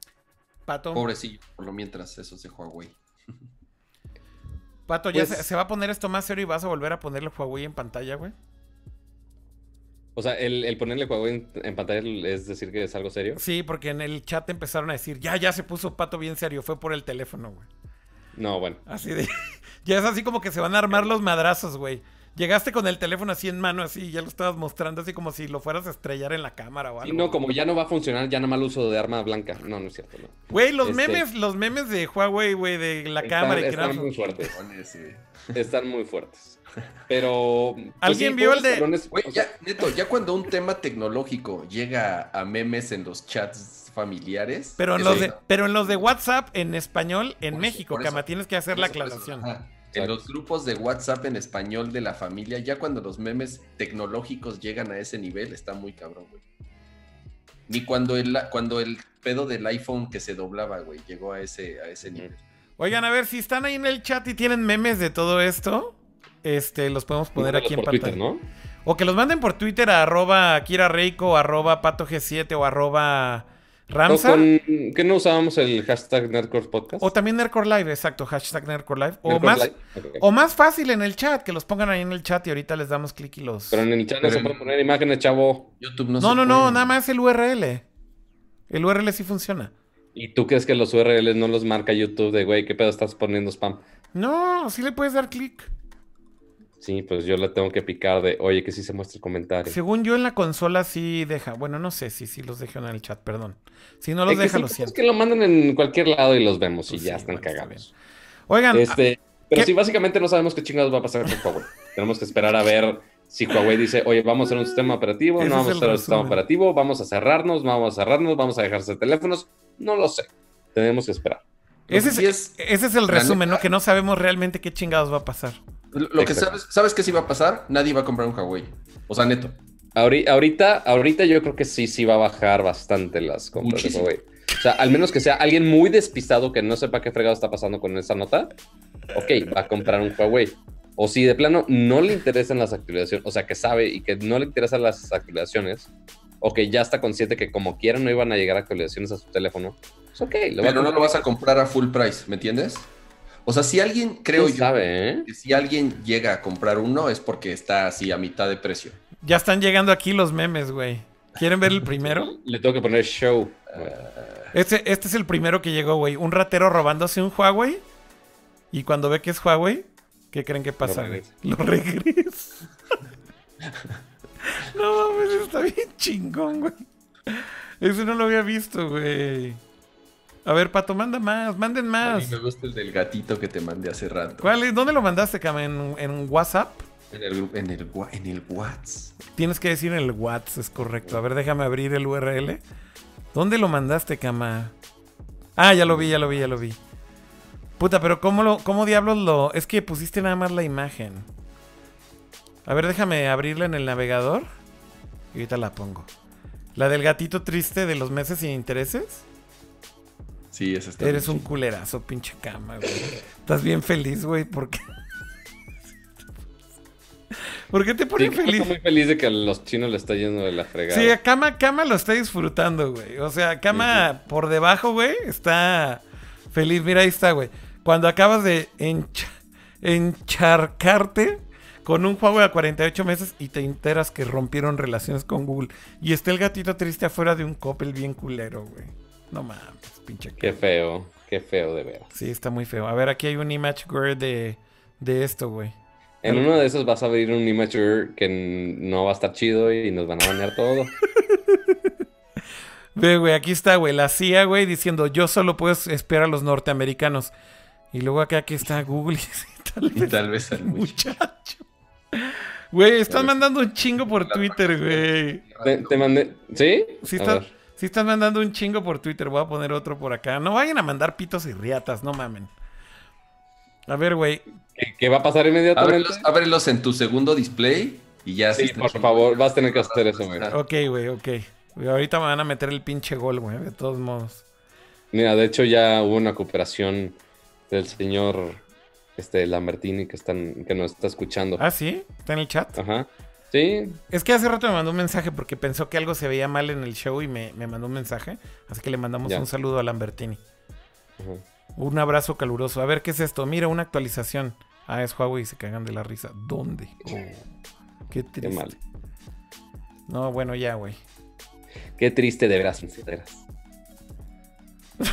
Pato. Pobrecillo, por lo mientras eso de Huawei. Pato, ¿ya pues se, va a poner esto más serio y vas a volver a ponerle Huawei en pantalla, güey? O sea, el, ponerle Huawei en, pantalla es decir que es algo serio. Sí, porque en el chat empezaron a decir, ya, ya se puso pato bien serio, fue por el teléfono, güey. No, bueno. Así de. ya es así como que se van a armar los madrazos, güey. Llegaste con el teléfono así en mano, así, y ya lo estabas mostrando así como si lo fueras a estrellar en la cámara o algo. Y no, como ya no va a funcionar, ya nada más el uso de arma blanca. No, no es cierto, no. Güey, los este memes, los memes de Huawei, güey, de la cámara y Están muy fuertes. están muy fuertes. Pero. Pues ¿Alguien vio el de.? ya, neto, ya cuando un tema tecnológico llega a memes en los chats familiares. Pero en, los de, pero en los de WhatsApp en español en México, Cama, tienes que hacer la aclaración. En los grupos de WhatsApp en español de la familia, ya cuando los memes tecnológicos llegan a ese nivel, está muy cabrón, güey. Ni cuando el, cuando el pedo del iPhone que se doblaba, güey, llegó a ese, a ese nivel. Oigan, a ver, si están ahí en el chat y tienen memes de todo esto, este, los podemos poner aquí en pantalla. Twitter, ¿no? O que los manden por Twitter a arroba Kira Reiko, arroba Pato G7 o arroba Ramsa. ¿Qué no usábamos el hashtag Nerdcore Podcast? O también Nerdcore Live, exacto, hashtag Nerdcore Live. O, más, o más fácil en el chat, que los pongan ahí en el chat y ahorita les damos clic y los... Pero en el chat no se pueden poner imágenes, chavo. YouTube no No, no, no, nada más el URL. El URL sí funciona. ¿Y tú crees que los URLs no los marca YouTube de, güey, qué pedo estás poniendo spam? No, sí le puedes dar clic. Sí, pues yo le tengo que picar de, oye, que sí se muestre el comentario. Según yo en la consola sí deja. Bueno, no sé si sí, los dejan en el chat, perdón. Si no los deja, lo siento. Es que lo mandan en cualquier lado y los vemos y pues ya están cagados. Oigan. Este, pero sí, básicamente no sabemos qué chingados va a pasar con Huawei. Tenemos que esperar a ver si Huawei dice, oye, vamos a hacer un sistema operativo, no vamos a hacer un sistema operativo, vamos a cerrarnos, vamos a cerrarnos, vamos a dejarse teléfonos. No lo sé. Tenemos que esperar. Ese es, ese es el resumen, ¿no? Que no sabemos realmente qué chingados va a pasar. Lo que sabes, ¿sabes qué sí va a pasar? Nadie va a comprar un Huawei. O sea, neto. Ahorita, ahorita yo creo que sí, sí va a bajar bastante las compras de Huawei. O sea, al menos que sea alguien muy despistado que no sepa qué fregado está pasando con esa nota. Ok, va a comprar un Huawei. O si de plano no le interesan las actualizaciones, o sea, que sabe y que no le interesan las actualizaciones, o que ya está consciente que como quiera no iban a llegar actualizaciones a su teléfono, pues ok. Pero no lo vas a comprar a full price, ¿me entiendes? O sea, si alguien, creo yo, sabe, ¿eh? que si alguien llega a comprar uno es porque está así a mitad de precio. Ya están llegando aquí los memes, güey. ¿Quieren ver el primero? Le tengo que poner show. Este, este es el primero que llegó, güey. Un ratero robándose un Huawei. Y cuando ve que es Huawei, ¿qué creen que pasa, güey? Lo regresa. no mames, está bien chingón, güey. Ese no lo había visto, güey. A ver, Pato, manda más, manden más. A mí me gusta el del gatito que te mandé hace rato. ¿Cuál es? ¿Dónde lo mandaste, Cam? ¿En, WhatsApp? En el, en, el, en el WhatsApp. Tienes que decir en el WhatsApp, es correcto. A ver, déjame abrir el URL. ¿Dónde lo mandaste, Cama? Ah, ya lo vi, ya lo vi, ya lo vi. Puta, pero ¿cómo, lo, cómo diablos lo...? Es que pusiste nada más la imagen. A ver, déjame abrirla en el navegador. Y ahorita la pongo. La del gatito triste de los meses sin intereses. Sí, está. Eres un culerazo, pinche cama, güey. Estás bien feliz, güey, porque. ¿Por qué te pones feliz? Estoy muy feliz de que a los chinos le está yendo de la fregada. Sí, a Kama, Kama lo está disfrutando, güey. O sea, Kama por debajo, güey, está feliz. Mira, ahí está, güey. Cuando acabas de encharcarte con un juego de 48 meses y te enteras que rompieron relaciones con Google. Y está el gatito triste afuera de un copel bien culero, güey. No mames, pinche. Qué feo, qué feo de ver. Sí, está muy feo. A ver, aquí hay un image de, de esto, güey. En uno de esos vas a abrir un Imager que no va a estar chido y nos van a bañar todo. Ve, güey, aquí está, güey, la CIA, güey, diciendo, yo solo puedo esperar a los norteamericanos. Y luego acá aquí está Google y tal vez, al muchacho. Güey, están mandando un chingo por Twitter, güey. Te, mandé, ¿sí? Sí, sí están mandando un chingo por Twitter. Voy a poner otro por acá. No vayan a mandar pitos y riatas, no mamen. A ver, güey. ¿Qué, va a pasar inmediatamente? Ábrelos, en tu segundo display y ya. Sí, por favor, vas a tener que hacer eso, güey. Ok, güey, ok. Ahorita me van a meter el pinche gol, güey, de todos modos. Mira, de hecho ya hubo una cooperación del señor este Lambertini que están que nos está escuchando. Ah, sí, está en el chat. Ajá. Sí. Es que hace rato me mandó un mensaje porque pensó que algo se veía mal en el show y me, mandó un mensaje. Así que le mandamos un saludo a Lambertini. Un abrazo caluroso. A ver, ¿qué es esto? Mira, una actualización. Ah, es Huawei y se cagan de la risa. ¿Dónde? Oh, qué triste. Qué mal. No, bueno, ya, güey. Qué triste de veras, de veras.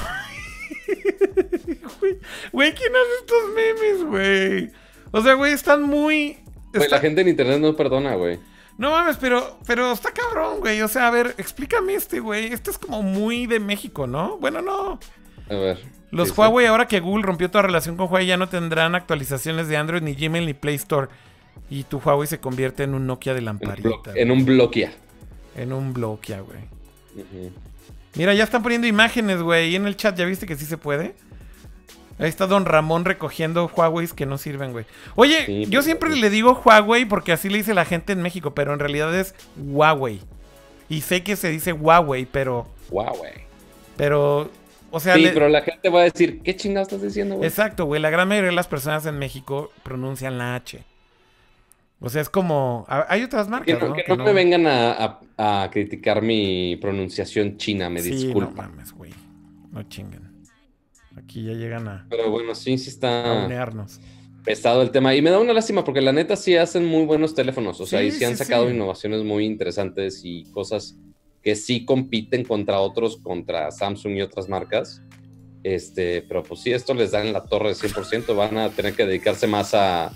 Güey, ¿quién hace estos memes, güey? O sea, güey, están muy. La gente en internet no perdona, güey. No mames, pero, pero está cabrón, güey. O sea, a ver, explícame este, güey. Este es como muy de México, ¿no? Bueno, no. A ver. Los Huawei, ahora que Google rompió toda relación con Huawei, ya no tendrán actualizaciones de Android, ni Gmail, ni Play Store. Y tu Huawei se convierte en un Nokia de lamparita. En, un Bloquia. En un Bloquia, güey. Mira, ya están poniendo imágenes, güey. Y en el chat, ¿ya viste que sí se puede? Ahí está Don Ramón recogiendo Huawei que no sirven, güey. Oye, yo siempre le digo Huawei porque así le dice la gente en México, pero en realidad es Huawei. Y sé que se dice Huawei, pero. Huawei. Pero sea, sí, pero la gente va a decir, ¿qué chingados estás diciendo, güey? Exacto, güey. La gran mayoría de las personas en México pronuncian la H. O sea, es como. Hay otras marcas. Que no, Que no, me vengan a, criticar mi pronunciación china, me sí, No mames, güey. No chinguen. Aquí ya llegan a. Pero bueno, sí, sí está. A Pesado el tema. Y me da una lástima porque la neta sí hacen muy buenos teléfonos. O sea, y sí han sacado innovaciones muy interesantes y cosas que sí compiten contra otros, contra Samsung y otras marcas. Este, pero pues sí, esto les da en la torre de 100%, van a tener que dedicarse más a,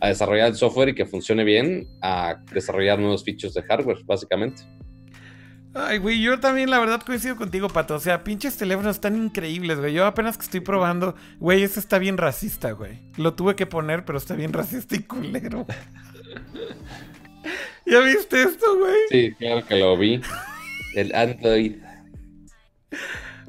a desarrollar el software y que funcione bien, a desarrollar nuevos features de hardware, básicamente. Ay, güey, yo también la verdad coincido contigo, Pato. O sea, pinches teléfonos están increíbles, güey. Yo apenas que estoy probando, güey, este está bien racista, güey. Lo tuve que poner, pero está bien racista y culero. ¿Ya viste esto, güey? Sí, claro que lo vi. El Android.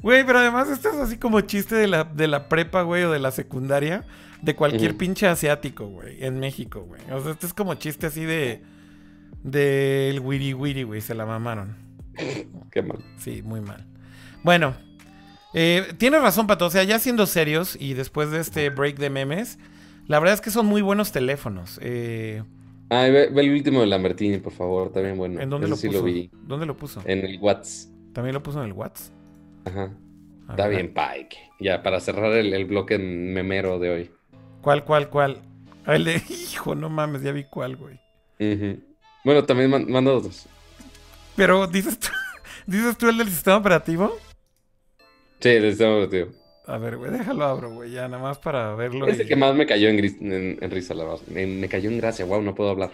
Güey, pero además esto es así como chiste de la, de la prepa, güey, o de la secundaria. De cualquier pinche asiático, güey, en México, güey. O sea, esto es como chiste así de. Del wiri wiri, güey. Se la mamaron. Qué mal. Sí, muy mal. Bueno, eh, tienes razón, Pato. O sea, ya siendo serios y después de este break de memes, la verdad es que son muy buenos teléfonos. Eh, Ah, ve, el último de Lambertini, por favor, también bueno. ¿En dónde lo puso? ¿Dónde lo puso? En el Whats. ¿También lo puso en el Whats? Ajá. Está bien, Pike. Ya, para cerrar el, bloque memero de hoy. ¿Cuál, cuál, cuál? El de, hijo, no mames, ya vi cuál, güey. Bueno, también manda otros. Pero, ¿dices tú, ¿dices tú el del sistema operativo? Sí, el del sistema operativo. A ver, güey, déjalo abro, güey, ya nada más para verlo. Es el que más me cayó en, risa, la verdad. Me, cayó en gracia, wow, no puedo hablar.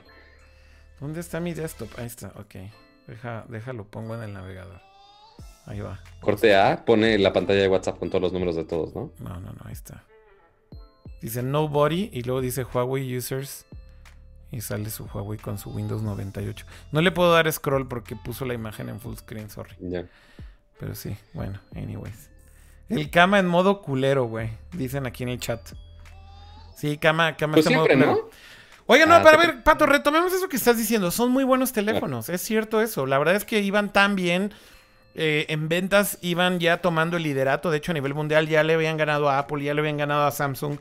¿Dónde está mi desktop? Ahí está, ok. Deja, déjalo, pongo en el navegador. Ahí va. Corte A, pone la pantalla de WhatsApp con todos los números de todos, ¿no? No, no, no, ahí está. Dice Nobody y luego dice Huawei Users. Y sale su Huawei con su Windows 98. No le puedo dar scroll porque puso la imagen en full screen, sorry. Pero sí, bueno, anyways. El cama en modo culero, güey. Dicen aquí en el chat. Sí, cama, cama Pues está en modo culero. ¿no? Oiga, no, Ah, para te- ver, Pato, retomemos eso que estás diciendo. Son muy buenos teléfonos, es cierto eso. La verdad es que iban tan bien. eh, en ventas iban ya tomando el liderato. De hecho, a nivel mundial ya le habían ganado a Apple, ya le habían ganado a Samsung.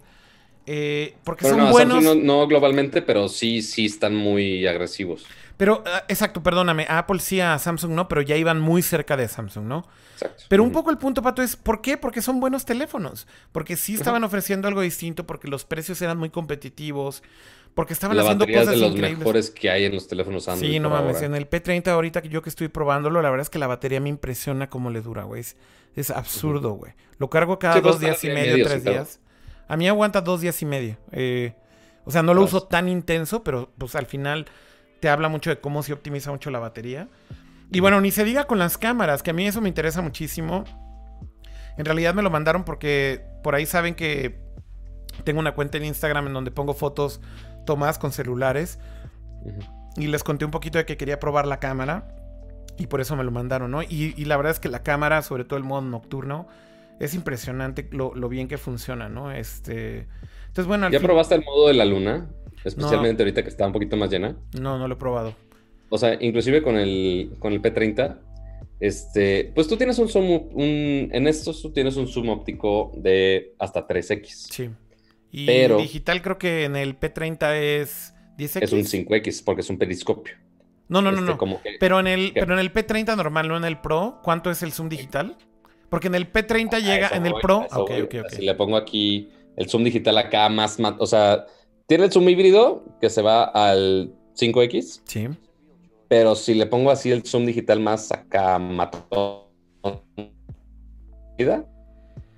Eh, porque Pero son no, buenos. No, no globalmente, pero sí, sí están muy agresivos. Pero, ah, exacto, perdóname. A Apple sí, a Samsung no, pero ya iban muy cerca de Samsung, ¿no? Exacto. Pero un poco el punto, Pato, es ¿por qué? Porque son buenos teléfonos. Porque sí estaban ofreciendo algo distinto, porque los precios eran muy competitivos, porque estaban La haciendo cosas de los increíbles. mejores que hay en los teléfonos Android. Sí, no mames. En el P30 ahorita que yo que estoy probándolo, la verdad es que la batería me impresiona cómo le dura, güey. Es, es absurdo, güey. Lo cargo cada Sí, pues, dos días y medio, tres días. A mí aguanta dos días y medio. Eh, o sea, no lo Pues. uso tan intenso, pero pues al final te habla mucho de cómo se optimiza mucho la batería. Y bueno, ni se diga con las cámaras, que a mí eso me interesa muchísimo. En realidad me lo mandaron porque por ahí saben que tengo una cuenta en Instagram en donde pongo fotos tomadas con celulares. Y les conté un poquito de que quería probar la cámara. Y por eso me lo mandaron, ¿no? Y, y la verdad es que la cámara, sobre todo el modo nocturno, es impresionante lo, lo bien que funciona, ¿no? Este. Entonces, bueno, al ¿Ya fin- probaste el modo de la luna? Especialmente ahorita que está un poquito más llena. No, no lo he probado. O sea, inclusive con el, con el P30, este, pues tú tienes un zoom, un, en estos tú tienes un zoom óptico de hasta 3X. Sí. Y Pero- digital creo que en el P30 es 10X. Es un 5X porque es un periscopio. No, no, no, Este, no. Como que, Pero en el, pero en el P30 normal, no en el Pro, ¿cuánto es el zoom digital? Porque en el P30 a llega, en el Pro. a eso Ok, voy. ok, ok. Si le pongo aquí el zoom digital acá más, o sea, tiene el zoom híbrido que se va al 5X, Sí. pero si le pongo así el zoom digital más acá matón,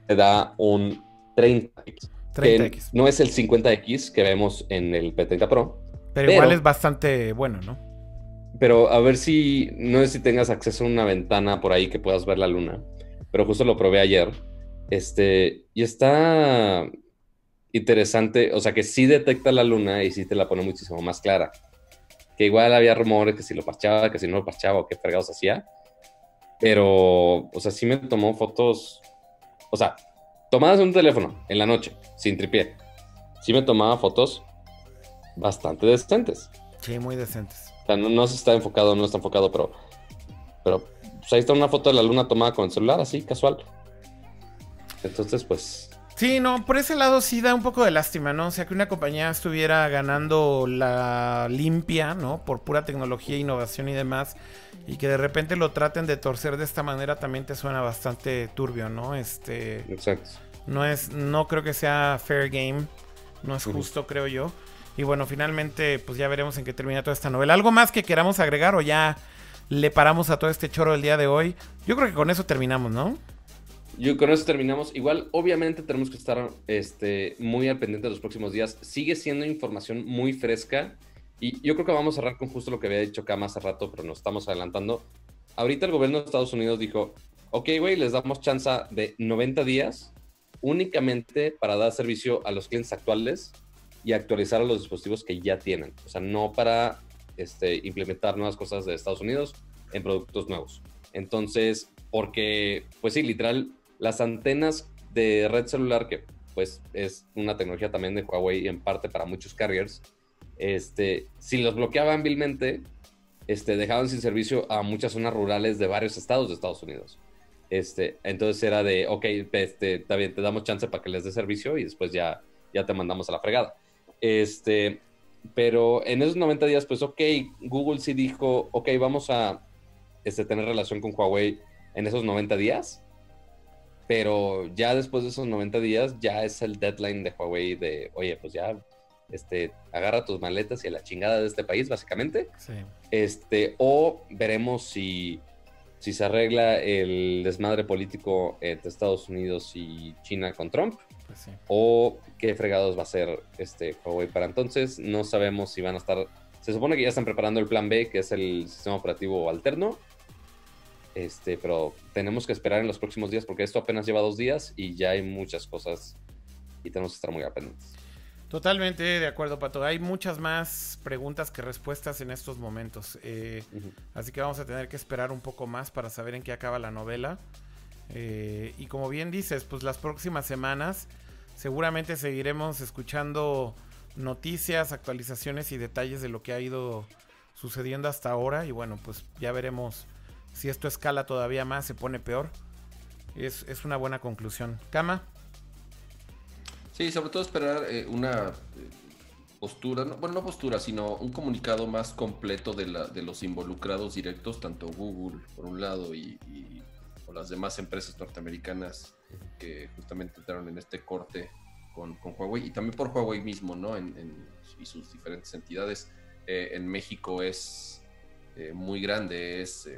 te da un 30X. que 30X. no es el 50X que vemos en el P30 Pro, Pero, igual pero- es bastante bueno, ¿no? pero a ver si, no sé si tengas acceso a una ventana por ahí que puedas ver la luna, pero justo lo probé ayer, este, y está interesante, o sea que sí detecta la luna y sí te la pone muchísimo más clara, que igual había rumores que si lo parchaba, que si no lo parchaba o qué fregados hacía, pero, o sea, sí me tomó fotos, o sea, tomadas en un teléfono en la noche, sin tripié, sí me tomaba fotos bastante decentes. Sí, muy decentes. O sea, no, no se está enfocado, no está enfocado, pero, pero pues ahí está una foto de la luna tomada con el celular, así, casual. Entonces, pues, Sí, no, por ese lado sí da un poco de lástima, ¿no? O sea, que una compañía estuviera ganando la limpia, ¿no? Por pura tecnología, innovación y demás, y que de repente lo traten de torcer de esta manera también te suena bastante turbio, ¿no? Este, exacto. no es, no creo que sea fair game, no es justo, creo yo. Y bueno, finalmente, pues ya veremos en qué termina toda esta novela. ¿Algo más que queramos agregar o ya le paramos a todo este choro del día de hoy? Yo creo que con eso terminamos, ¿no? Yo con eso terminamos. Igual, obviamente, tenemos que estar este, muy al pendiente de los próximos días. Sigue siendo información muy fresca. Y yo creo que vamos a cerrar con justo lo que había dicho Cam hace rato, pero nos estamos adelantando. Ahorita el gobierno de Estados Unidos dijo, ok, güey, les damos chance de 90 días únicamente para dar servicio a los clientes actuales y actualizar a los dispositivos que ya tienen. O sea, no para este, implementar nuevas cosas de Estados Unidos en productos nuevos. Entonces, porque, pues sí, literal, las antenas de red celular, que pues es una tecnología también de Huawei en parte para muchos carriers, este, si los bloqueaban vilmente, este, dejaban sin servicio a muchas zonas rurales de varios estados de Estados Unidos. Este, entonces era de, ok, este, está bien, te damos chance para que les dé servicio y después ya, ya te mandamos a la fregada. Este, pero en esos 90 días, pues, ok, Google sí dijo, ok, vamos a este, tener relación con Huawei en esos 90 días, pero ya después de esos 90 días, ya es el deadline de Huawei de, oye, pues ya, este, agarra tus maletas y a la chingada de este país, básicamente. Sí. Este, o veremos si, si se arregla el desmadre político entre Estados Unidos y China con Trump, Pues sí. o qué fregados va a ser este Huawei para entonces. No sabemos si van a estar. Se supone que ya están preparando el plan B, que es el sistema operativo alterno. Este, pero tenemos que esperar en los próximos días porque esto apenas lleva dos días y ya hay muchas cosas y tenemos que estar muy atentos. Totalmente de acuerdo, Pato. Hay muchas más preguntas que respuestas en estos momentos. Eh, así que vamos a tener que esperar un poco más para saber en qué acaba la novela. Eh, y como bien dices, pues las próximas semanas seguramente seguiremos escuchando noticias, actualizaciones y detalles de lo que ha ido sucediendo hasta ahora. Y bueno, pues ya veremos si esto escala todavía más, se pone peor. Es, una buena conclusión. Cama. Sí, sobre todo esperar eh, una eh, postura, bueno, no postura, sino un comunicado más completo de, la, de los involucrados directos, tanto Google por un lado y, o las demás empresas norteamericanas que justamente entraron en este corte con, con Huawei y también por Huawei mismo, ¿no? En, y sus diferentes entidades. Eh, en México es muy grande, es,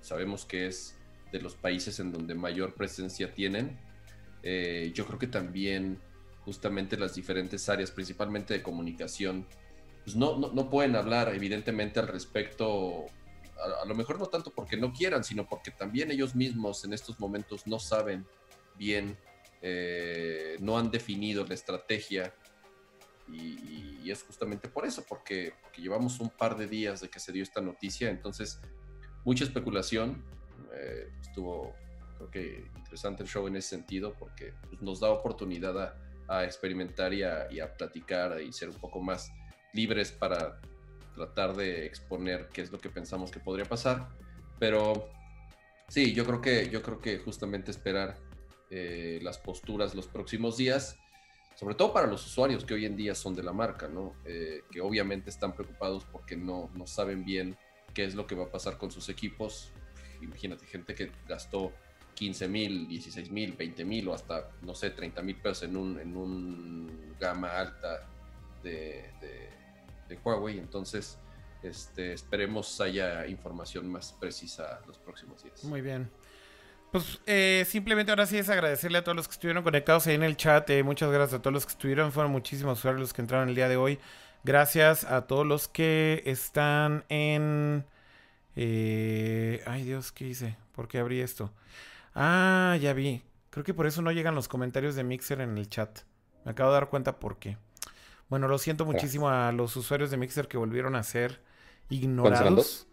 sabemos que es de los países en donde mayor presencia tienen. yo creo que también justamente las diferentes áreas, principalmente de comunicación, pues no, no, pueden hablar evidentemente al respecto, a, lo mejor no tanto porque no quieran, sino porque también ellos mismos en estos momentos no saben bien, eh, no han definido la estrategia. Y, es justamente por eso, porque, llevamos un par de días de que se dio esta noticia, entonces mucha especulación, eh, estuvo creo que interesante el show en ese sentido porque pues, nos da oportunidad a a experimentar y a, platicar y ser un poco más libres para tratar de exponer qué es lo que pensamos que podría pasar. Pero sí, yo creo que, yo creo que justamente esperar eh, las posturas los próximos días, sobre todo para los usuarios que hoy en día son de la marca, ¿no? Eh, que obviamente están preocupados porque no, no saben bien qué es lo que va a pasar con sus equipos. Imagínate, gente que gastó 15 mil, 16 mil, 20 mil o hasta, no sé, 30 mil pesos en un, en un gama alta de, de, Huawei. Entonces, este, esperemos haya información más precisa los próximos días. Muy bien. Pues eh, simplemente ahora sí es agradecerle a todos los que estuvieron conectados ahí en el chat. Eh, muchas gracias a todos los que estuvieron. Fueron muchísimos usuarios los que entraron el día de hoy. Gracias a todos los que están en... Eh, ay Dios, ¿qué hice? ¿Por qué abrí esto? Ah, ya vi. Creo que por eso no llegan los comentarios de Mixer en el chat. Me acabo de dar cuenta por qué. Bueno, lo siento muchísimo a los usuarios de Mixer que volvieron a ser ignorados.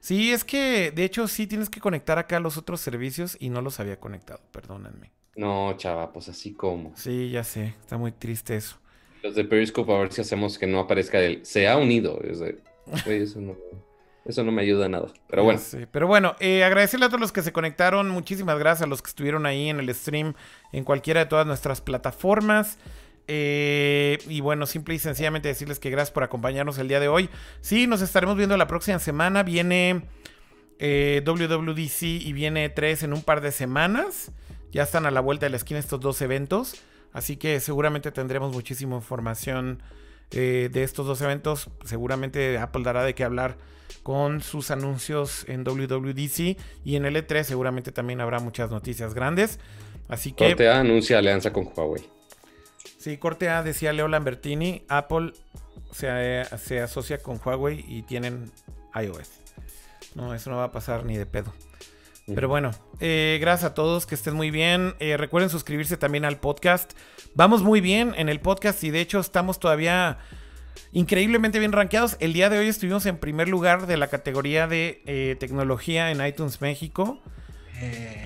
Sí, es que de hecho sí tienes que conectar acá los otros servicios y no los había conectado, perdónenme. No, chava, pues así como. Sí, ya sé, está muy triste eso. Los de Periscope a ver si hacemos que no aparezca él. Se ha unido. Es eso no... Eso no me ayuda a nada. Pero bueno. Pero bueno, eh, agradecerle a todos los que se conectaron. Muchísimas gracias a los que estuvieron ahí en el stream en cualquiera de todas nuestras plataformas. Eh, y bueno, simple y sencillamente decirles que gracias por acompañarnos el día de hoy. Sí, nos estaremos viendo la próxima semana. Viene eh, WWDC y viene 3 en un par de semanas. Ya están a la vuelta de la esquina estos dos eventos. Así que seguramente tendremos muchísima información de estos dos eventos. Seguramente Apple dará de qué hablar con sus anuncios en WWDC y en L3 seguramente también habrá muchas noticias grandes. Así que... Corte A anuncia alianza con Huawei. Sí, Corte A decía Leo Lambertini, Apple se, se asocia con Huawei y tienen iOS. No, eso no va a pasar ni de pedo. Pero bueno, eh, gracias a todos, que estén muy bien. Eh, recuerden suscribirse también al podcast. Vamos muy bien en el podcast y de hecho estamos todavía increíblemente bien rankeados. El día de hoy estuvimos en primer lugar de la categoría de eh, tecnología en iTunes México.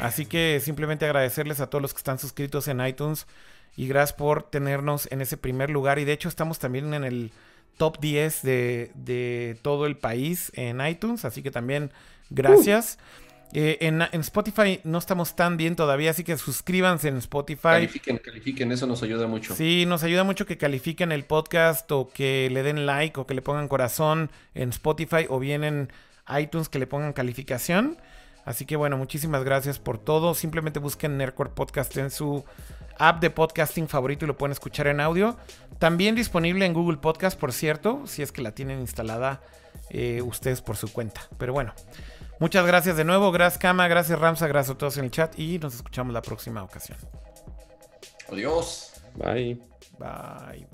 Así que simplemente agradecerles a todos los que están suscritos en iTunes y gracias por tenernos en ese primer lugar. Y de hecho estamos también en el top 10 de, todo el país en iTunes, así que también gracias. Eh, en, Spotify no estamos tan bien todavía, así que suscríbanse en Spotify. Califiquen, califiquen, eso nos ayuda mucho. Sí, nos ayuda mucho que califiquen el podcast o que le den like o que le pongan corazón en Spotify o bien en iTunes que le pongan calificación. Así que bueno, muchísimas gracias por todo. Simplemente busquen Nerdcore Podcast en su app de podcasting favorito y lo pueden escuchar en audio. También disponible en Google Podcast, por cierto, si es que la tienen instalada eh, ustedes por su cuenta. Pero bueno, muchas gracias de nuevo. Gracias, Cama. Gracias, Ramsa. Gracias a todos en el chat. Y nos escuchamos la próxima ocasión. Adiós. Bye. Bye.